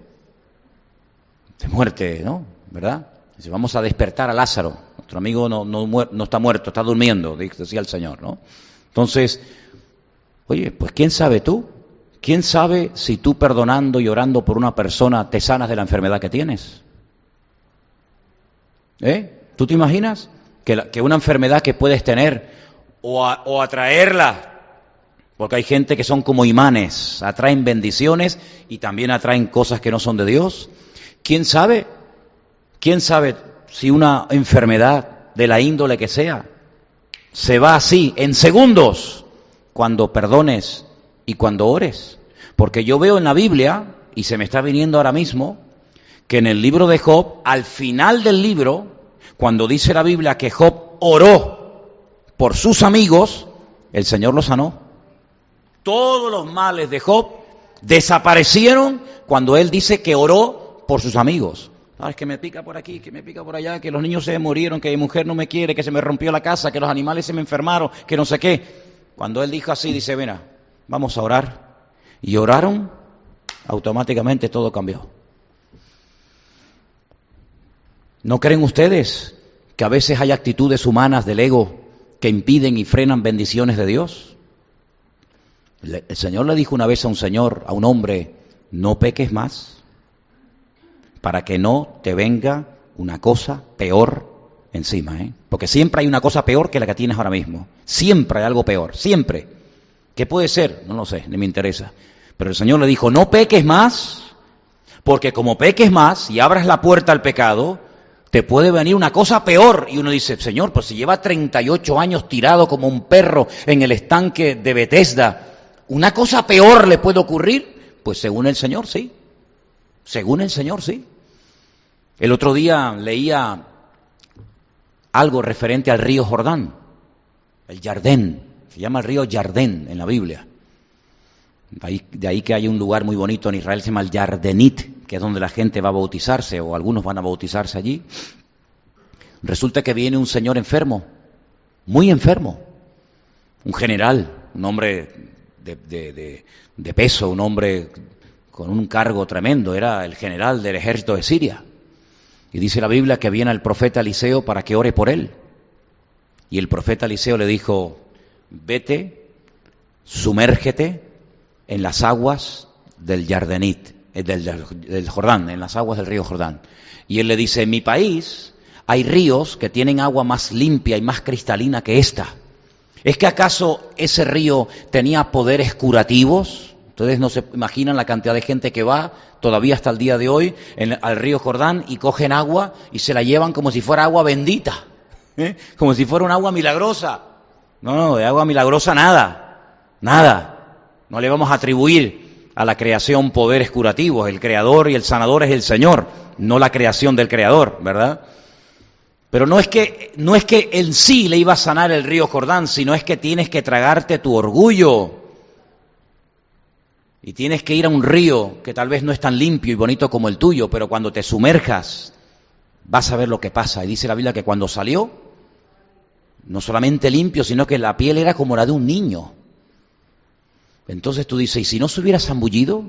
muerte, ¿no? ¿Verdad? Dice, vamos a despertar a Lázaro. Nuestro amigo no, no, está muerto, está durmiendo, decía el Señor, ¿no? Entonces, oye, pues ¿quién sabe tú? ¿Quién sabe si tú perdonando y orando por una persona te sanas de la enfermedad que tienes? ¿Eh? ¿Tú te imaginas que, que una enfermedad que puedes tener o, o atraerla porque hay gente que son como imanes, atraen bendiciones y también atraen cosas que no son de Dios. ¿Quién sabe ¿Quién sabe si una enfermedad de la índole que sea se va así, en segundos, cuando perdones y cuando ores? Porque yo veo en la Biblia, y se me está viniendo ahora mismo, que en el libro de Job, al final del libro, cuando dice la Biblia que Job oró por sus amigos, el Señor lo sanó. Todos los males de Job desaparecieron cuando él dice que oró por sus amigos. Ah, es que me pica por aquí, que me pica por allá, que los niños se murieron, que mi mujer no me quiere, que se me rompió la casa, que los animales se me enfermaron, que no sé qué. Cuando él dijo así, dice, mira, vamos a orar. Y oraron, automáticamente todo cambió. ¿No creen ustedes que a veces hay actitudes humanas del ego que impiden y frenan bendiciones de Dios? El Señor le dijo una vez a un señor, a un hombre, no peques más, para que no te venga una cosa peor encima, ¿eh? Porque siempre hay una cosa peor que la que tienes ahora mismo. Siempre hay algo peor, siempre. ¿Qué puede ser? No lo sé, ni me interesa. Pero el Señor le dijo, no peques más, porque como peques más y abras la puerta al pecado, te puede venir una cosa peor. Y uno dice, Señor, pues si lleva 38 años tirado como un perro en el estanque de Bethesda, ¿una cosa peor le puede ocurrir? Pues según el Señor, sí. Según el Señor, sí. El otro día leía algo referente al río Jordán, el Jardén, se llama el río Jardén en la Biblia. De ahí, que hay un lugar muy bonito en Israel, se llama el Yardenit, que es donde la gente va a bautizarse, o algunos van a bautizarse allí. Resulta que viene un señor enfermo, muy enfermo, un general, un hombre de, de peso, un hombre con un cargo tremendo, era el general del ejército de Siria. Y dice la Biblia que viene el profeta Eliseo para que ore por él. Y el profeta Eliseo le dijo, vete, sumérgete en las aguas del Yardenit, eh, del, del, Jordán, en las aguas del río Jordán. Y él le dice, en mi país hay ríos que tienen agua más limpia y más cristalina que esta. ¿Es que acaso ese río tenía poderes curativos? Ustedes no se imaginan la cantidad de gente que va todavía hasta el día de hoy al río Jordán y cogen agua y se la llevan como si fuera agua bendita, ¿eh? como si fuera un agua milagrosa. No, no, de agua milagrosa nada, nada. No le vamos a atribuir a la creación poderes curativos. El creador y el sanador es el Señor, no la creación del creador, ¿verdad? Pero no es que no es que en sí le iba a sanar el río Jordán, sino es que tienes que tragarte tu orgullo y tienes que ir a un río que tal vez no es tan limpio y bonito como el tuyo, pero cuando te sumerjas vas a ver lo que pasa. Y dice la Biblia que cuando salió, no solamente limpio, sino que la piel era como la de un niño. Entonces tú dices, ¿y si no se hubiera zambullido?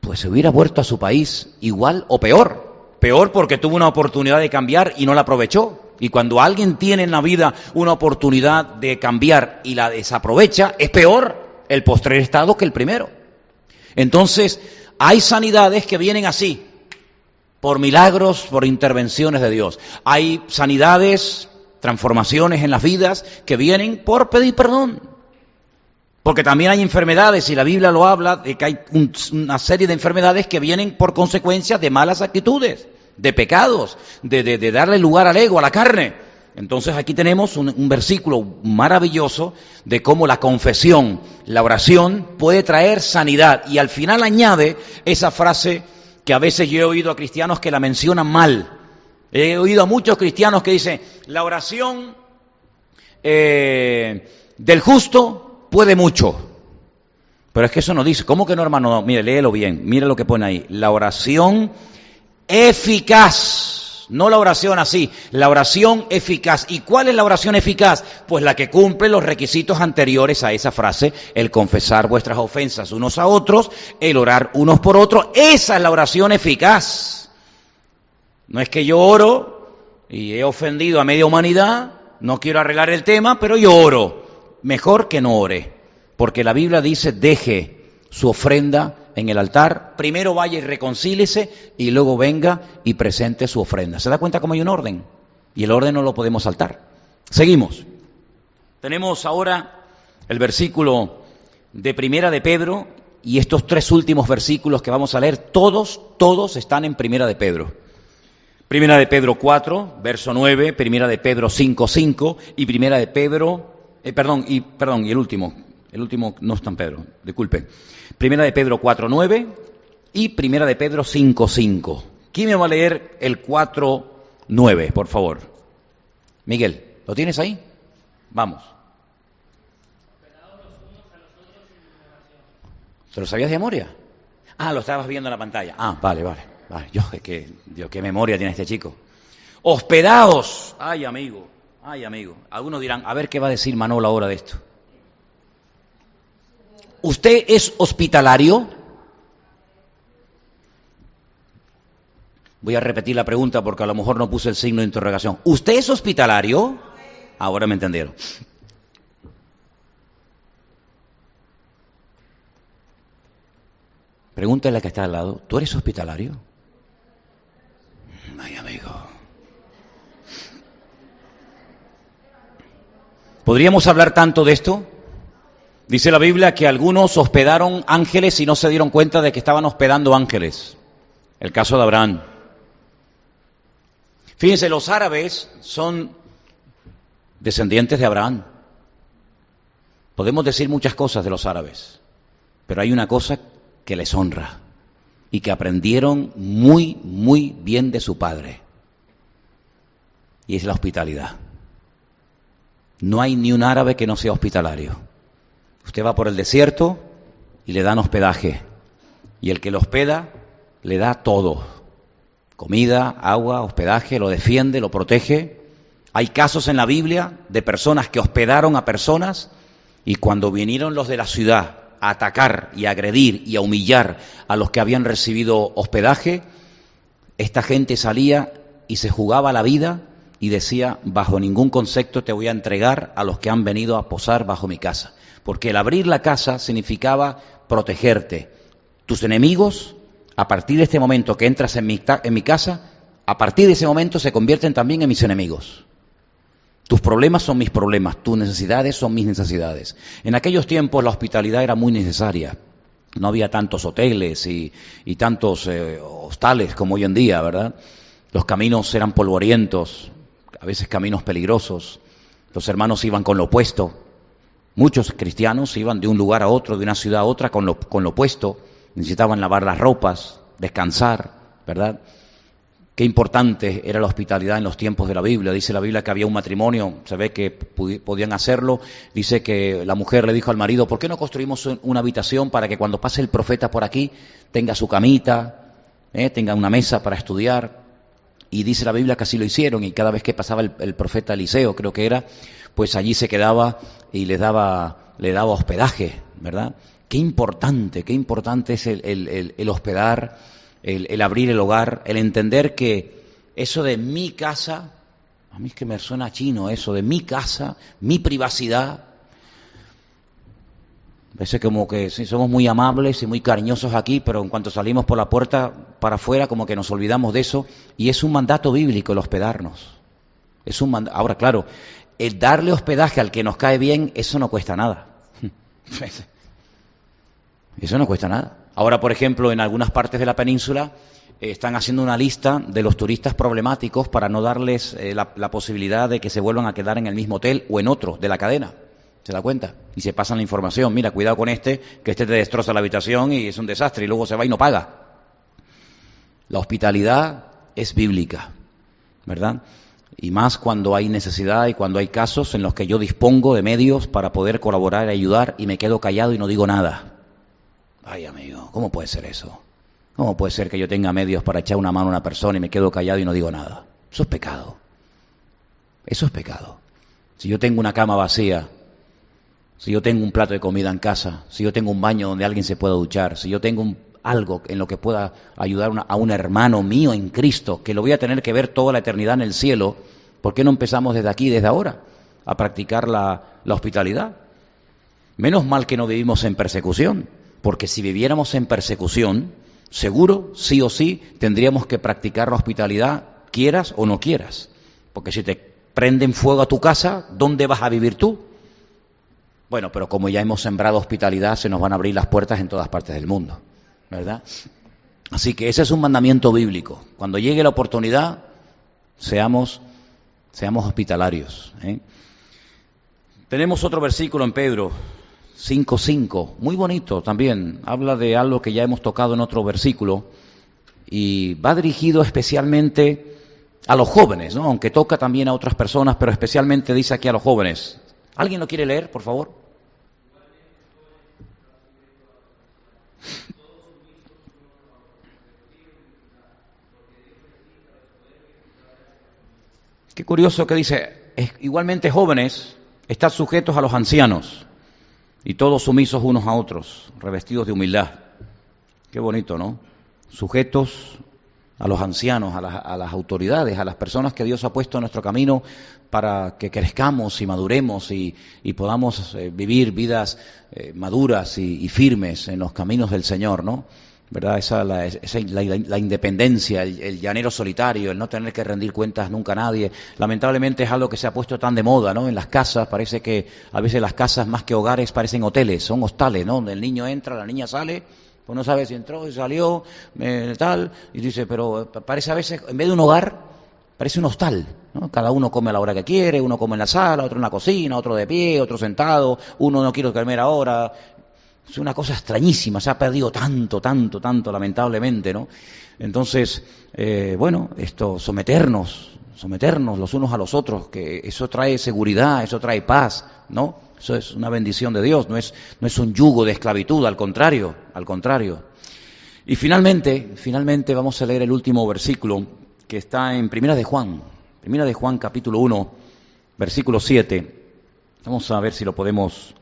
Pues se hubiera vuelto a su país igual o peor. Peor porque tuvo una oportunidad de cambiar y no la aprovechó. Y cuando alguien tiene en la vida una oportunidad de cambiar y la desaprovecha, es peor el postrer estado que el primero. Entonces, hay sanidades que vienen así, por milagros, por intervenciones de Dios. Hay sanidades, transformaciones en las vidas que vienen por pedir perdón. Porque también hay enfermedades, y la Biblia lo habla, de que hay una serie de enfermedades que vienen por consecuencia de malas actitudes, de pecados, de darle lugar al ego, a la carne. Entonces aquí tenemos un, versículo maravilloso de cómo la confesión, la oración puede traer sanidad. Y al final añade esa frase que a veces yo he oído a cristianos que la mencionan mal. He oído a muchos cristianos que dicen, la oración eh, del justo puede mucho. Pero es que eso no dice. ¿Cómo que no, hermano? Mire, léelo bien. Mire lo que pone ahí. La oración eficaz no la oración así, la oración eficaz. ¿Y cuál es la oración eficaz? Pues la que cumple los requisitos anteriores a esa frase, el confesar vuestras ofensas unos a otros, el orar unos por otros. Esa es la oración eficaz. No es que yo oro y he ofendido a media humanidad, no quiero arreglar el tema, pero yo oro. Mejor que no ore, porque la Biblia dice, deje su ofrenda en el altar, primero vaya y reconcílese y luego venga y presente su ofrenda. ¿Se da cuenta cómo hay un orden? Y el orden no lo podemos saltar. Seguimos. Tenemos ahora el versículo de Primera de Pedro y estos tres últimos versículos que vamos a leer, todos, todos están en Primera de Pedro. Primera de Pedro 4, verso 9, Primera de Pedro 5, 5 y Primera de Pedro, eh, perdón, y, perdón, y el último, el último no está en Pedro, disculpe. Primera de Pedro 4.9 y Primera de Pedro 5.5. ¿Quién me va a leer el 4.9, por favor? Miguel, ¿lo tienes ahí? Vamos. ¿Te lo sabías de memoria? Ah, lo estabas viendo en la pantalla. Ah, vale, vale. Yo, Dios, qué memoria tiene este chico. Hospedaos. Ay, amigo, ay, amigo. Algunos dirán, a ver qué va a decir Manolo ahora de esto. ¿Usted es hospitalario? Voy a repetir la pregunta porque a lo mejor no puse el signo de interrogación. ¿Usted es hospitalario? Ahora me entendieron. Pregúntale a que está al lado, ¿tú eres hospitalario? Ay, amigo. ¿Podríamos hablar tanto de esto? Dice la Biblia que algunos hospedaron ángeles y no se dieron cuenta de que estaban hospedando ángeles. El caso de Abraham. Fíjense, los árabes son descendientes de Abraham. Podemos decir muchas cosas de los árabes, pero hay una cosa que les honra y que aprendieron muy, muy bien de su padre. Y es la hospitalidad. No hay ni un árabe que no sea hospitalario. Usted va por el desierto y le dan hospedaje. Y el que lo hospeda le da todo. Comida, agua, hospedaje, lo defiende, lo protege. Hay casos en la Biblia de personas que hospedaron a personas y cuando vinieron los de la ciudad a atacar y a agredir y a humillar a los que habían recibido hospedaje, esta gente salía y se jugaba la vida y decía, bajo ningún concepto te voy a entregar a los que han venido a posar bajo mi casa. Porque el abrir la casa significaba protegerte. Tus enemigos, a partir de este momento que entras en mi, casa, a partir de ese momento se convierten también en mis enemigos. Tus problemas son mis problemas, tus necesidades son mis necesidades. En aquellos tiempos la hospitalidad era muy necesaria. No había tantos hoteles y, tantos eh, hostales como hoy en día, ¿verdad? Los caminos eran polvorientos, a veces caminos peligrosos. Los hermanos iban con lo opuesto. Muchos cristianos iban de un lugar a otro, de una ciudad a otra, con lo, con lo opuesto. Necesitaban lavar las ropas, descansar, ¿verdad? Qué importante era la hospitalidad en los tiempos de la Biblia. Dice la Biblia que había un matrimonio, se ve que podían hacerlo. Dice que la mujer le dijo al marido, ¿por qué no construimos una habitación para que cuando pase el profeta por aquí tenga su camita, eh, tenga una mesa para estudiar? Y dice la Biblia que así lo hicieron y cada vez que pasaba el, profeta Eliseo, creo que era, pues allí se quedaba y le daba, le daba hospedaje, ¿verdad? Qué importante, qué importante es el hospedar el, abrir el hogar, el entender que eso de mi casa, a mí es que me suena chino eso, de mi casa, mi privacidad, Parece como que sí, somos muy amables y muy cariñosos aquí, pero en cuanto salimos por la puerta para afuera, como que nos olvidamos de eso. Y es un mandato bíblico el hospedarnos. Es un Ahora, claro, el darle hospedaje al que nos cae bien, eso no cuesta nada. eso no cuesta nada. Ahora, por ejemplo, en algunas partes de la península eh, están haciendo una lista de los turistas problemáticos para no darles eh, la, posibilidad de que se vuelvan a quedar en el mismo hotel o en otro de la cadena. ¿Se da cuenta? Y se pasan la información. Mira, cuidado con este, que este te destroza la habitación y es un desastre y luego se va y no paga. La hospitalidad es bíblica, ¿verdad? Y más cuando hay necesidad y cuando hay casos en los que yo dispongo de medios para poder colaborar y ayudar y me quedo callado y no digo nada. Ay, amigo, ¿cómo puede ser eso? ¿Cómo puede ser que yo tenga medios para echar una mano a una persona y me quedo callado y no digo nada? Eso es pecado. Eso es pecado. Si yo tengo una cama vacía, si yo tengo un plato de comida en casa, si yo tengo un baño donde alguien se pueda duchar, si yo tengo algo en lo que pueda ayudar a un hermano mío en Cristo, que lo voy a tener que ver toda la eternidad en el cielo, ¿por qué no empezamos desde aquí, desde ahora, a practicar la hospitalidad? Menos mal que no vivimos en persecución porque si viviéramos en persecución, seguro, sí o sí, tendríamos que practicar la hospitalidad, quieras o no quieras. Porque si te prenden fuego a tu casa, ¿dónde vas a vivir tú? Bueno, pero como ya hemos sembrado hospitalidad, se nos van a abrir las puertas en todas partes del mundo, ¿verdad? Así que ese es un mandamiento bíblico. Cuando llegue la oportunidad, seamos, seamos hospitalarios. ¿eh? Tenemos otro versículo en Pedro, 5.5, muy bonito también, habla de algo que ya hemos tocado en otro versículo y va dirigido especialmente a los jóvenes, ¿no? aunque toca también a otras personas, pero especialmente dice aquí a los jóvenes. ¿Alguien lo quiere leer, por favor? Qué curioso que dice, igualmente jóvenes, están sujetos a los ancianos y todos sumisos unos a otros, revestidos de humildad. Qué bonito, ¿no? Sujetos a los ancianos, a las, autoridades, a las personas que Dios ha puesto en nuestro camino para que crezcamos y maduremos y, podamos eh, vivir vidas eh, maduras y, firmes en los caminos del Señor, ¿no? ¿Verdad? Esa, la, la, independencia, el, llanero solitario, el no tener que rendir cuentas nunca a nadie. Lamentablemente es algo que se ha puesto tan de moda, ¿no? En las casas, parece que a veces las casas más que hogares parecen hoteles, son hostales, ¿no? Donde el niño entra, la niña sale pues no sabe si entró, y salió, eh, tal, y dice, pero parece a veces, en vez de un hogar, parece un hostal, ¿no? Cada uno come a la hora que quiere, uno come en la sala, otro en la cocina, otro de pie, otro sentado, uno no quiere comer ahora. Es una cosa extrañísima, se ha perdido tanto, tanto, tanto, lamentablemente, ¿no? Entonces, eh, bueno, esto, someternos, someternos los unos a los otros, que eso trae seguridad, eso trae paz, ¿no? Eso es una bendición de Dios, no es, no es un yugo de esclavitud, al contrario, al contrario. Y finalmente, finalmente vamos a leer el último versículo que está en Primera de Juan, Primera de Juan capítulo 1, versículo 7. Vamos a ver si lo podemos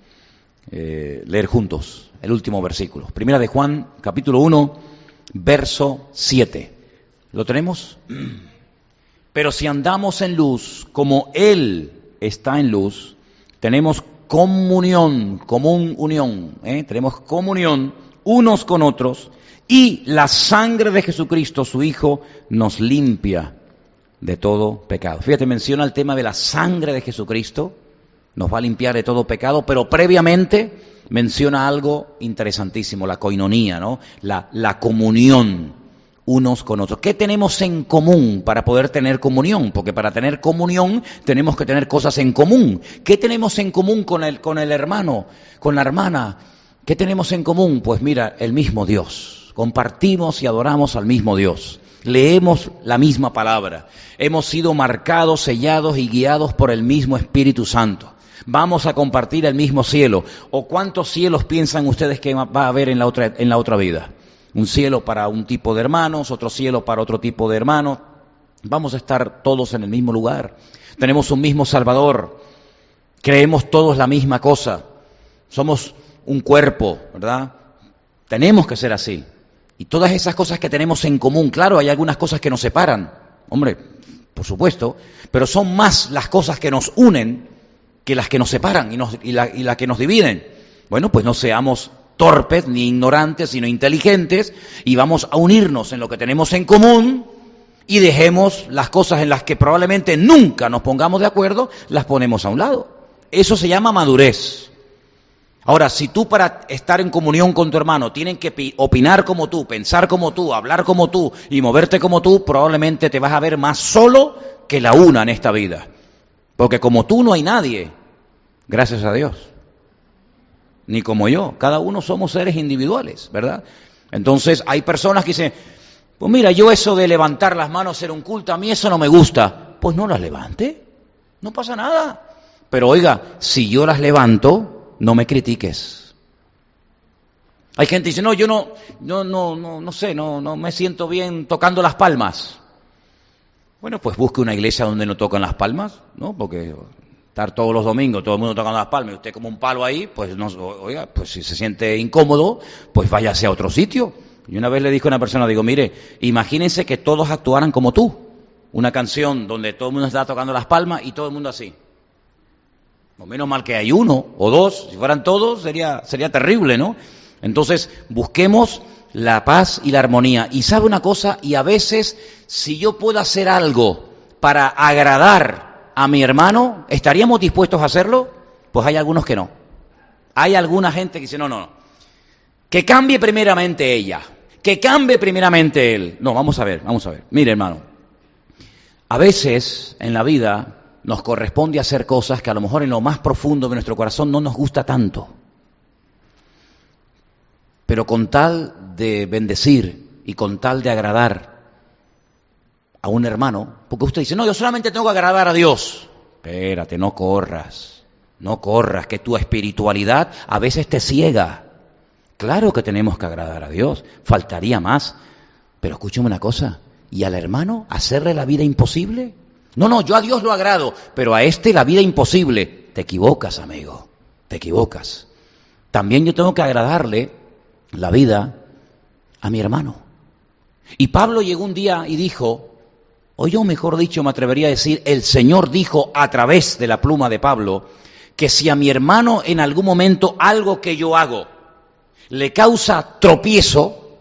eh, leer juntos, el último versículo. Primera de Juan capítulo 1, verso 7. ¿Lo tenemos? Pero si andamos en luz, como Él está en luz, tenemos comunión, común unión, ¿eh? tenemos comunión unos con otros y la sangre de Jesucristo, su Hijo, nos limpia de todo pecado. Fíjate, menciona el tema de la sangre de Jesucristo, nos va a limpiar de todo pecado, pero previamente menciona algo interesantísimo, la coinonía, ¿no? La, comunión unos con otros. ¿Qué tenemos en común para poder tener comunión? Porque para tener comunión tenemos que tener cosas en común. ¿Qué tenemos en común con el, con el hermano, con la hermana? ¿Qué tenemos en común? Pues mira, el mismo Dios. Compartimos y adoramos al mismo Dios. Leemos la misma palabra. Hemos sido marcados, sellados y guiados por el mismo Espíritu Santo. Vamos a compartir el mismo cielo. ¿O cuántos cielos piensan ustedes que va a haber en la otra, en la otra vida? un cielo para un tipo de hermanos, otro cielo para otro tipo de hermanos. Vamos a estar todos en el mismo lugar. Tenemos un mismo Salvador. Creemos todos la misma cosa. Somos un cuerpo, ¿verdad? Tenemos que ser así. Y todas esas cosas que tenemos en común, claro, hay algunas cosas que nos separan, hombre, por supuesto, pero son más las cosas que nos unen que las que nos separan y, las que nos dividen. Bueno, pues no seamos torpes ni ignorantes, sino inteligentes, y vamos a unirnos en lo que tenemos en común y dejemos las cosas en las que probablemente nunca nos pongamos de acuerdo, las ponemos a un lado. Eso se llama madurez. Ahora, si tú para estar en comunión con tu hermano tienen que opinar como tú, pensar como tú, hablar como tú y moverte como tú, probablemente te vas a ver más solo que la una en esta vida. Porque como tú no hay nadie, gracias a Dios ni como yo. Cada uno somos seres individuales, ¿verdad? Entonces hay personas que dicen, pues mira, yo eso de levantar las manos, hacer un culto, a mí eso no me gusta. Pues no las levante, no pasa nada. Pero oiga, si yo las levanto, no me critiques. Hay gente que dice, no, yo no, no, no, no, no sé, no, no me siento bien tocando las palmas. Bueno, pues busque una iglesia donde no tocan las palmas, ¿no? Porque estar todos los domingos, todo el mundo tocando las palmas y usted como un palo ahí, pues no, oiga, pues si se siente incómodo, pues váyase a otro sitio. Y una vez le dije a una persona, digo, mire, imagínense que todos actuaran como tú. Una canción donde todo el mundo está tocando las palmas y todo el mundo así. O menos mal que hay uno o dos, si fueran todos sería, sería terrible, ¿no? Entonces, busquemos la paz y la armonía. Y sabe una cosa, y a veces, si yo puedo hacer algo para agradar a mi hermano, ¿estaríamos dispuestos a hacerlo? Pues hay algunos que no. Hay alguna gente que dice, no, no, no. Que cambie primeramente ella, que cambie primeramente él. No, vamos a ver, vamos a ver. Mire, hermano, a veces en la vida nos corresponde hacer cosas que a lo mejor en lo más profundo de nuestro corazón no nos gusta tanto. Pero con tal de bendecir y con tal de agradar a un hermano, porque usted dice, no, yo solamente tengo que agradar a Dios. Espérate, no corras, no corras, que tu espiritualidad a veces te ciega. Claro que tenemos que agradar a Dios, faltaría más. Pero escúchame una cosa, ¿y al hermano hacerle la vida imposible? No, no, yo a Dios lo agrado, pero a este la vida imposible. Te equivocas, amigo, te equivocas. También yo tengo que agradarle la vida a mi hermano. Y Pablo llegó un día y dijo, o yo mejor dicho me atrevería a decir, el Señor dijo a través de la pluma de Pablo, que si a mi hermano en algún momento algo que yo hago le causa tropiezo,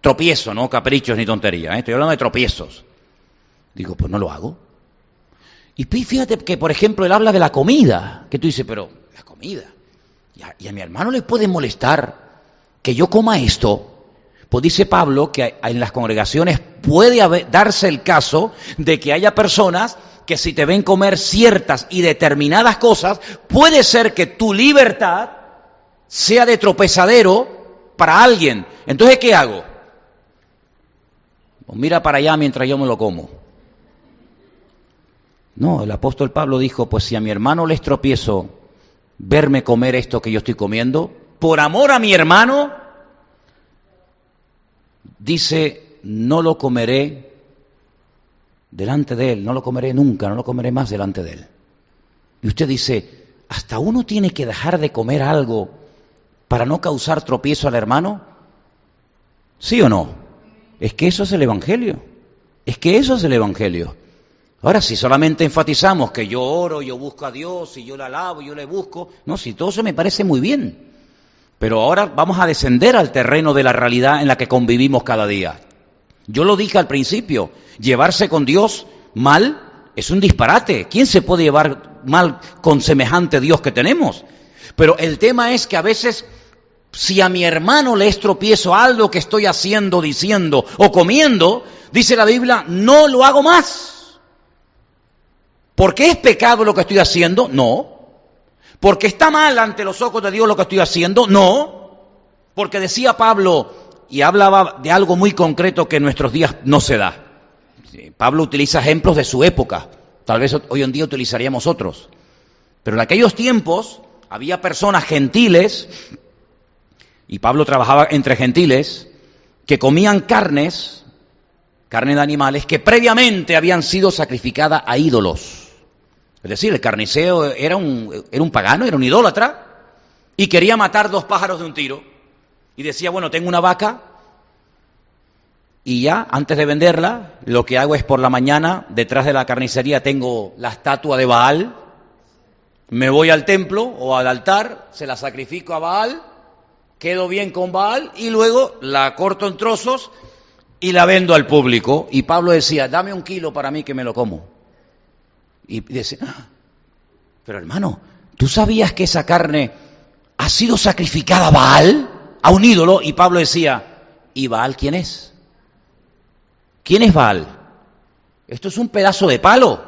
tropiezo, no caprichos ni tonterías, ¿eh? estoy hablando de tropiezos, digo, pues no lo hago. Y fíjate que, por ejemplo, él habla de la comida, que tú dices, pero la comida, y a, mi hermano le puede molestar que yo coma esto, pues dice Pablo que en las congregaciones puede darse el caso de que haya personas que si te ven comer ciertas y determinadas cosas, puede ser que tu libertad sea de tropezadero para alguien. Entonces, ¿qué hago? Pues mira para allá mientras yo me lo como. No, el apóstol Pablo dijo, pues si a mi hermano le tropiezo verme comer esto que yo estoy comiendo, por amor a mi hermano, dice, no lo comeré delante de Él, no lo comeré nunca, no lo comeré más delante de Él. Y usted dice, ¿hasta uno tiene que dejar de comer algo para no causar tropiezo al hermano? ¿Sí o no? Es que eso es el Evangelio. Es que eso es el Evangelio. Ahora, si solamente enfatizamos que yo oro, yo busco a Dios, y yo le alabo, yo le busco, no, si todo eso me parece muy bien. Pero ahora vamos a descender al terreno de la realidad en la que convivimos cada día. Yo lo dije al principio, llevarse con Dios mal es un disparate. ¿Quién se puede llevar mal con semejante Dios que tenemos? Pero el tema es que a veces, si a mi hermano le estropiezo algo que estoy haciendo, diciendo o comiendo, dice la Biblia, no lo hago más. ¿Por qué es pecado lo que estoy haciendo? No. ¿Porque está mal ante los ojos de Dios lo que estoy haciendo? No. Porque decía Pablo, y hablaba de algo muy concreto que en nuestros días no se da. Pablo utiliza ejemplos de su época, tal vez hoy en día utilizaríamos otros. Pero en aquellos tiempos había personas gentiles, y Pablo trabajaba entre gentiles, que comían carnes, carne de animales, que previamente habían sido sacrificadas a ídolos. Es decir, el carniceo era un, era un pagano, era un idólatra, y quería matar dos pájaros de un tiro y decía, bueno, tengo una vaca y ya, antes de venderla, lo que hago es por la mañana, detrás de la carnicería tengo la estatua de Baal, me voy al templo o al altar, se la sacrifico a Baal, quedo bien con Baal y luego la corto en trozos y la vendo al público. Y Pablo decía, dame un kilo para mí que me lo como. Y dice, ah, pero hermano, ¿tú sabías que esa carne ha sido sacrificada a Baal? a un ídolo y Pablo decía, ¿y Baal quién es? ¿Quién es Baal? Esto es un pedazo de palo.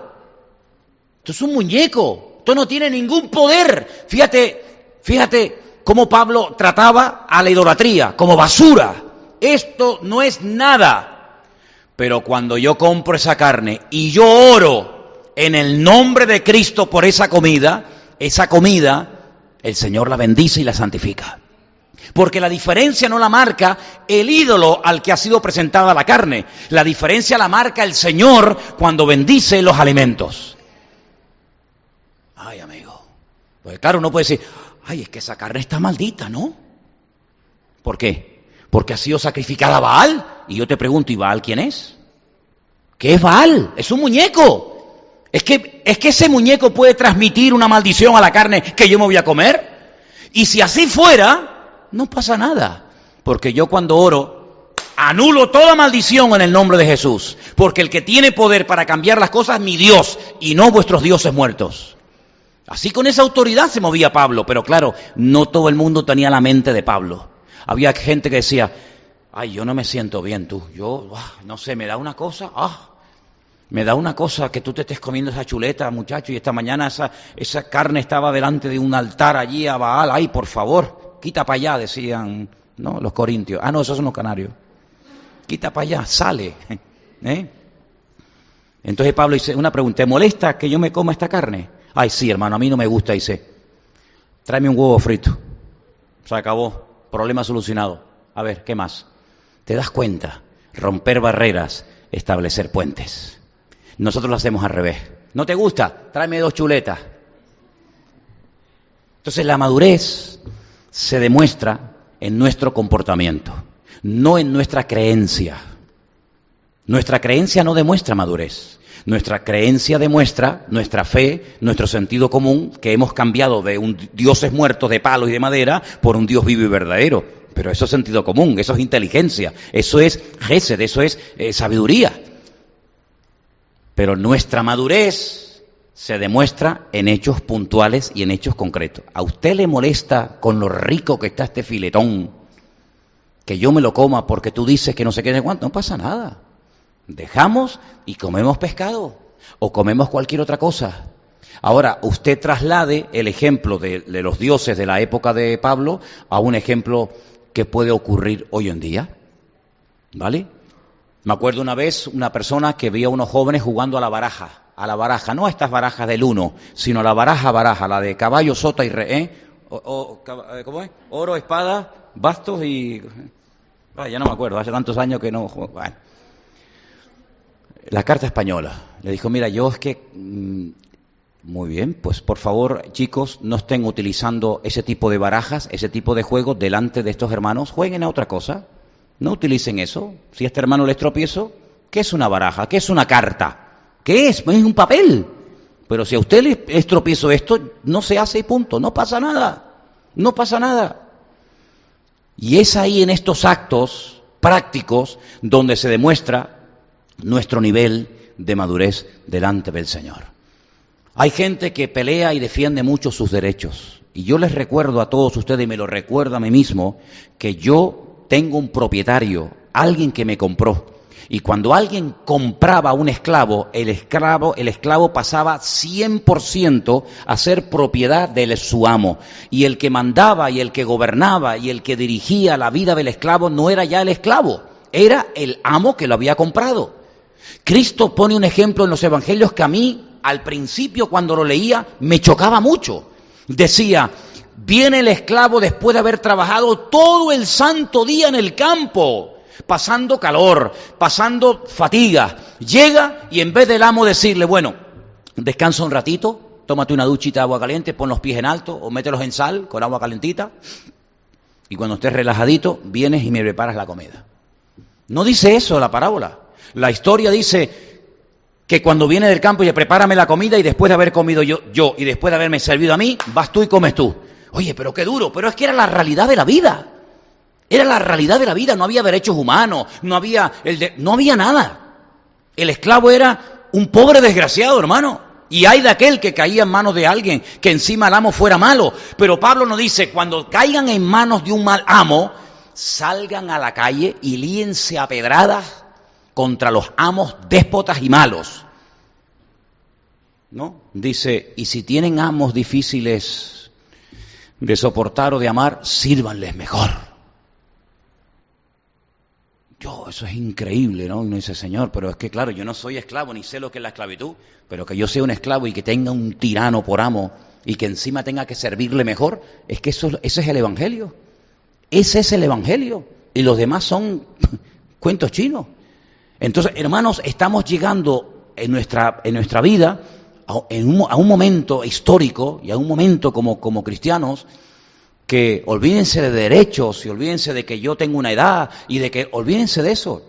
Esto es un muñeco. Esto no tiene ningún poder. Fíjate, fíjate cómo Pablo trataba a la idolatría como basura. Esto no es nada. Pero cuando yo compro esa carne y yo oro en el nombre de Cristo por esa comida, esa comida, el Señor la bendice y la santifica. Porque la diferencia no la marca el ídolo al que ha sido presentada la carne. La diferencia la marca el Señor cuando bendice los alimentos. Ay, amigo. Pues claro, uno puede decir, ay, es que esa carne está maldita, ¿no? ¿Por qué? Porque ha sido sacrificada a Baal. Y yo te pregunto, ¿y Baal quién es? ¿Qué es Baal? Es un muñeco. Es que, es que ese muñeco puede transmitir una maldición a la carne que yo me voy a comer. Y si así fuera, no pasa nada. Porque yo cuando oro, anulo toda maldición en el nombre de Jesús. Porque el que tiene poder para cambiar las cosas es mi Dios y no vuestros dioses muertos. Así con esa autoridad se movía Pablo, pero claro, no todo el mundo tenía la mente de Pablo. Había gente que decía, ay, yo no me siento bien tú, yo, ah, no sé, me da una cosa, ah, me da una cosa que tú te estés comiendo esa chuleta, muchacho, y esta mañana esa, carne estaba delante de un altar allí a Baal, ay, por favor quita para allá, decían ¿no? los corintios. Ah, no, esos son los canarios. Quita para allá, sale. ¿Eh? Entonces Pablo dice, una pregunta, ¿te molesta que yo me coma esta carne? Ay, sí, hermano, a mí no me gusta, dice. Tráeme un huevo frito. Se acabó. Problema solucionado. A ver, ¿qué más? ¿Te das cuenta? Romper barreras, establecer puentes. Nosotros lo hacemos al revés. ¿No te gusta? Tráeme dos chuletas. Entonces la madurez se demuestra en nuestro comportamiento, no en nuestra creencia. Nuestra creencia no demuestra madurez. Nuestra creencia demuestra nuestra fe, nuestro sentido común, que hemos cambiado de un dioses muertos de palo y de madera por un Dios vivo y verdadero. Pero eso es sentido común, eso es inteligencia, eso es gesed, eso es eh, sabiduría. Pero nuestra madurez se demuestra en hechos puntuales y en hechos concretos. ¿A usted le molesta con lo rico que está este filetón? Que yo me lo coma porque tú dices que no sé qué de cuánto. No pasa nada. Dejamos y comemos pescado o comemos cualquier otra cosa. Ahora, usted traslade el ejemplo de, de, los dioses de la época de Pablo a un ejemplo que puede ocurrir hoy en día. ¿Vale? Me acuerdo una vez una persona que veía a unos jóvenes jugando a la baraja, a la baraja, no a estas barajas del uno, sino a la baraja baraja, la de caballo, sota y re, ¿eh? o, eh, ¿cómo es? Oro, espada, bastos y... Ah, ya no me acuerdo, hace tantos años que no... Bueno. La carta española. Le dijo, mira, yo es que... Mmm, muy bien, pues por favor, chicos, no estén utilizando ese tipo de barajas, ese tipo de juegos delante de estos hermanos. Jueguen a otra cosa. No utilicen eso. Si a este hermano le tropiezo, ¿qué es una baraja? ¿Qué es una carta? ¿Qué es? Es un papel. Pero si a usted le es tropiezo esto, no se hace y punto. No pasa nada. No pasa nada. Y es ahí en estos actos prácticos donde se demuestra nuestro nivel de madurez delante del Señor. Hay gente que pelea y defiende mucho sus derechos. Y yo les recuerdo a todos ustedes, y me lo recuerdo a mí mismo, que yo tengo un propietario, alguien que me compró. Y cuando alguien compraba un esclavo, el esclavo, el esclavo pasaba 100% a ser propiedad de su amo. Y el que mandaba y el que gobernaba y el que dirigía la vida del esclavo no era ya el esclavo, era el amo que lo había comprado. Cristo pone un ejemplo en los evangelios que a mí al principio cuando lo leía me chocaba mucho. Decía, viene el esclavo después de haber trabajado todo el santo día en el campo, pasando calor, pasando fatiga. Llega y en vez del amo decirle, bueno, descansa un ratito, tómate una duchita de agua caliente, pon los pies en alto o mételos en sal con agua calentita y cuando estés relajadito vienes y me preparas la comida. No dice eso la parábola. La historia dice, que cuando viene del campo y prepárame la comida y después de haber comido yo, yo y después de haberme servido a mí, vas tú y comes tú. Oye, pero qué duro, pero es que era la realidad de la vida. Era la realidad de la vida, no había derechos humanos, no había, el no había nada. El esclavo era un pobre desgraciado, hermano. Y hay de aquel que caía en manos de alguien, que encima el amo fuera malo. Pero Pablo nos dice, cuando caigan en manos de un mal amo, salgan a la calle y líense a pedradas contra los amos déspotas y malos. ¿No? Dice, y si tienen amos difíciles de soportar o de amar, sírvanles mejor. Yo, eso es increíble, ¿no? Uno dice, Señor, pero es que claro, yo no soy esclavo ni sé lo que es la esclavitud, pero que yo sea un esclavo y que tenga un tirano por amo y que encima tenga que servirle mejor, es que eso, ese es el Evangelio. Ese es el Evangelio. Y los demás son cuentos chinos. Entonces, hermanos, estamos llegando en nuestra, en nuestra vida a, un, un, momento histórico y a un momento como, como cristianos que olvídense de derechos y olvídense de que yo tengo una edad y de que olvídense de eso.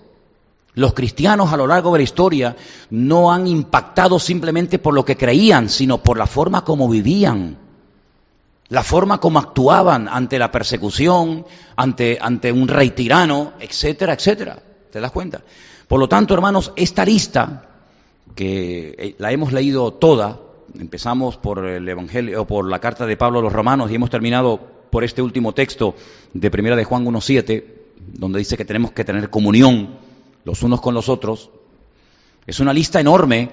Los cristianos a lo largo de la historia no han impactado simplemente por lo que creían, sino por la forma como vivían, la forma como actuaban ante la persecución, ante, ante un rey tirano, etcétera, etcétera. ¿Te das cuenta? Por lo tanto, hermanos, esta lista, que eh, la hemos leído toda, empezamos por el Evangelio, por la carta de Pablo a los romanos y hemos terminado por este último texto de Primera de Juan 1.7, donde dice que tenemos que tener comunión los unos con los otros. Es una lista enorme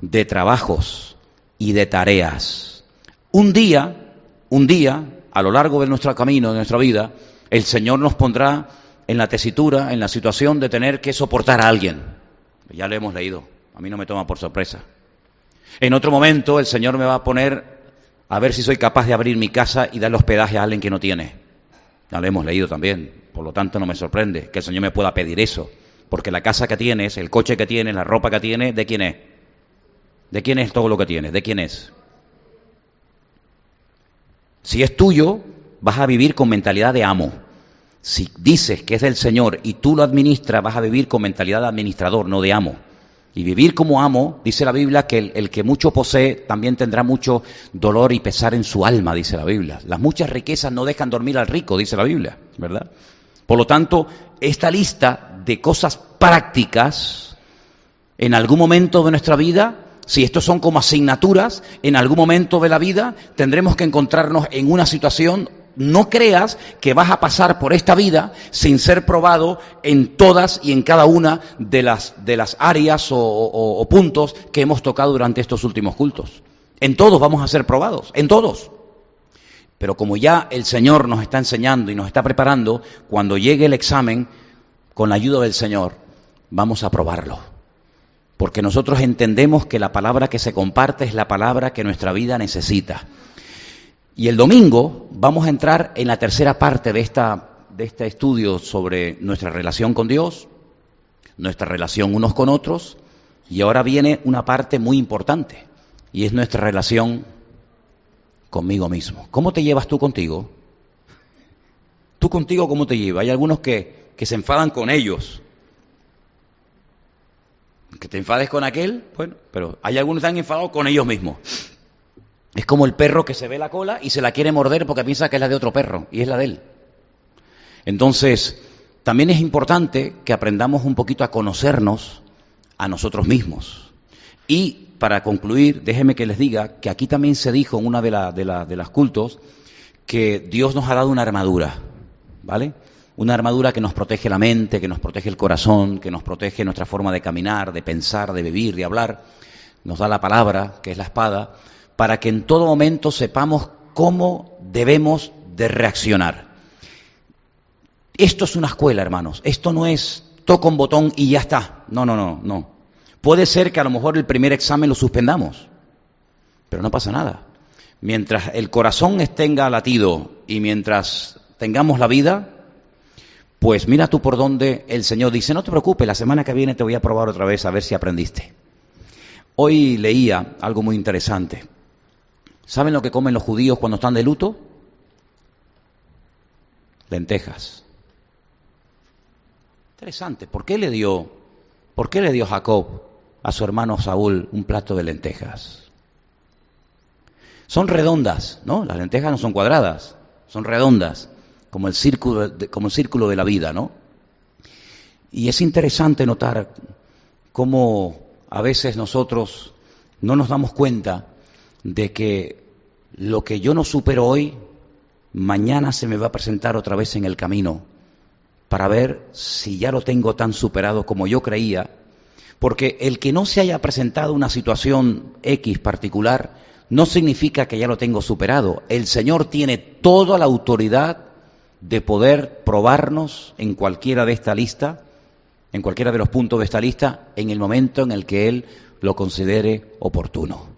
de trabajos y de tareas. Un día, un día, a lo largo de nuestro camino, de nuestra vida, el Señor nos pondrá en la tesitura, en la situación de tener que soportar a alguien. Ya lo hemos leído, a mí no me toma por sorpresa. En otro momento el Señor me va a poner a ver si soy capaz de abrir mi casa y darle hospedaje a alguien que no tiene. Ya lo hemos leído también, por lo tanto no me sorprende que el Señor me pueda pedir eso, porque la casa que tienes, el coche que tienes, la ropa que tienes, ¿de quién es? ¿De quién es todo lo que tienes? ¿De quién es? Si es tuyo, vas a vivir con mentalidad de amo. Si dices que es del Señor y tú lo administras, vas a vivir con mentalidad de administrador, no de amo. Y vivir como amo, dice la Biblia, que el, que mucho posee también tendrá mucho dolor y pesar en su alma, dice la Biblia. Las muchas riquezas no dejan dormir al rico, dice la Biblia, ¿verdad? Por lo tanto, esta lista de cosas prácticas, en algún momento de nuestra vida, si estos son como asignaturas, en algún momento de la vida tendremos que encontrarnos en una situación no creas que vas a pasar por esta vida sin ser probado en todas y en cada una de las, de las áreas o, o, o puntos que hemos tocado durante estos últimos cultos. En todos vamos a ser probados, en todos. Pero como ya el Señor nos está enseñando y nos está preparando, cuando llegue el examen, con la ayuda del Señor, vamos a probarlo. Porque nosotros entendemos que la palabra que se comparte es la palabra que nuestra vida necesita. Y el domingo vamos a entrar en la tercera parte de, esta, de este estudio sobre nuestra relación con Dios, nuestra relación unos con otros, y ahora viene una parte muy importante, y es nuestra relación conmigo mismo. ¿Cómo te llevas tú contigo? ¿Tú contigo cómo te llevas? Hay algunos que, que se enfadan con ellos. Que te enfades con aquel, bueno, pero hay algunos que están enfadados con ellos mismos. Es como el perro que se ve la cola y se la quiere morder porque piensa que es la de otro perro y es la de él. Entonces, también es importante que aprendamos un poquito a conocernos a nosotros mismos. Y para concluir, déjeme que les diga que aquí también se dijo en una de, la, de, la, de las cultos que Dios nos ha dado una armadura, ¿vale? Una armadura que nos protege la mente, que nos protege el corazón, que nos protege nuestra forma de caminar, de pensar, de vivir, de hablar. Nos da la palabra, que es la espada, para que en todo momento sepamos cómo debemos de reaccionar. Esto es una escuela, hermanos. Esto no es toco un botón y ya está. No, no, no, no. Puede ser que a lo mejor el primer examen lo suspendamos, pero no pasa nada. Mientras el corazón tenga latido y mientras tengamos la vida, pues mira tú por dónde el Señor dice, no te preocupes, la semana que viene te voy a probar otra vez a ver si aprendiste. Hoy leía algo muy interesante. ¿Saben lo que comen los judíos cuando están de luto? Lentejas. Interesante. ¿Por qué le dio, por qué le dio Jacob a su hermano Saúl un plato de lentejas? Son redondas, ¿no? Las lentejas no son cuadradas, son redondas, como el círculo, de, como el círculo de la vida, ¿no? Y es interesante notar cómo a veces nosotros no nos damos cuenta de que lo que yo no supero hoy, mañana se me va a presentar otra vez en el camino para ver si ya lo tengo tan superado como yo creía, porque el que no se haya presentado una situación X particular no significa que ya lo tengo superado. El Señor tiene toda la autoridad de poder probarnos en cualquiera de esta lista, en cualquiera de los puntos de esta lista, en el momento en el que Él lo considere oportuno.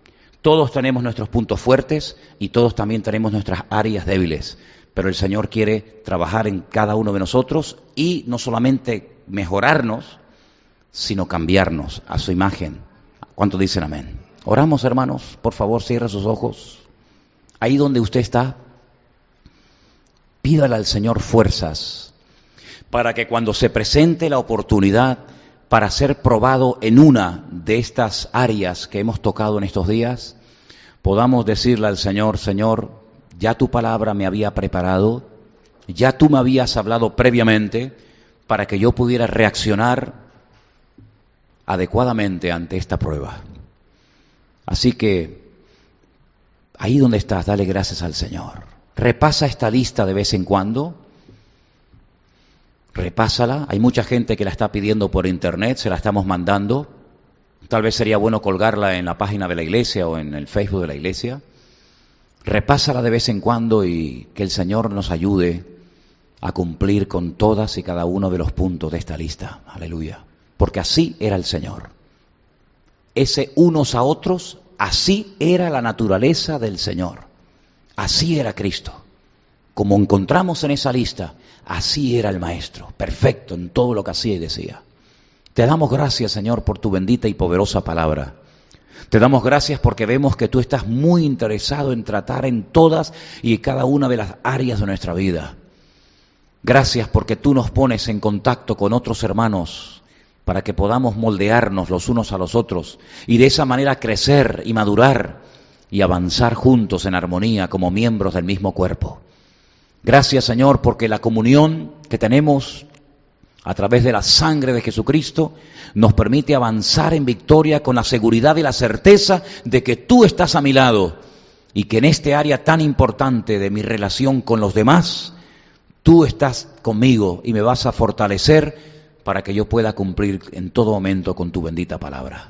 Todos tenemos nuestros puntos fuertes y todos también tenemos nuestras áreas débiles, pero el Señor quiere trabajar en cada uno de nosotros y no solamente mejorarnos, sino cambiarnos a su imagen. ¿Cuántos dicen amén? Oramos, hermanos, por favor, cierre sus ojos. Ahí donde usted está, pídale al Señor fuerzas para que cuando se presente la oportunidad para ser probado en una de estas áreas que hemos tocado en estos días, podamos decirle al Señor, Señor, ya tu palabra me había preparado, ya tú me habías hablado previamente para que yo pudiera reaccionar adecuadamente ante esta prueba. Así que ahí donde estás, dale gracias al Señor. Repasa esta lista de vez en cuando repásala. Hay mucha gente que la está pidiendo por internet, se la estamos mandando. Tal vez sería bueno colgarla en la página de la iglesia o en el Facebook de la iglesia. Repásala de vez en cuando y que el Señor nos ayude a cumplir con todas y cada uno de los puntos de esta lista. Aleluya. Porque así era el Señor. Ese unos a otros, así era la naturaleza del Señor. Así era Cristo. Como encontramos en esa lista, Así era el Maestro, perfecto en todo lo que hacía y decía. Te damos gracias, Señor, por tu bendita y poderosa palabra. Te damos gracias porque vemos que tú estás muy interesado en tratar en todas y cada una de las áreas de nuestra vida. Gracias porque tú nos pones en contacto con otros hermanos para que podamos moldearnos los unos a los otros y de esa manera crecer y madurar y avanzar juntos en armonía como miembros del mismo cuerpo. Gracias Señor porque la comunión que tenemos a través de la sangre de Jesucristo nos permite avanzar en victoria con la seguridad y la certeza de que tú estás a mi lado y que en este área tan importante de mi relación con los demás, tú estás conmigo y me vas a fortalecer para que yo pueda cumplir en todo momento con tu bendita palabra.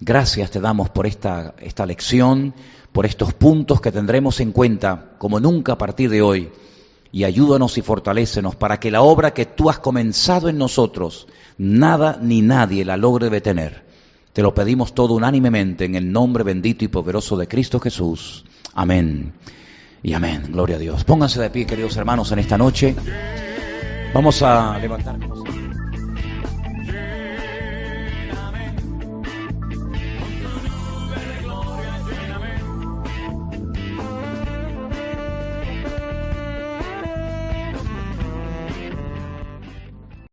Gracias te damos por esta, esta lección, por estos puntos que tendremos en cuenta como nunca a partir de hoy y ayúdanos y fortalécenos para que la obra que tú has comenzado en nosotros, nada ni nadie la logre detener. Te lo pedimos todo unánimemente en el nombre bendito y poderoso de Cristo Jesús. Amén. Y amén. Gloria a Dios. Pónganse de pie, queridos hermanos, en esta noche. Vamos a levantarnos.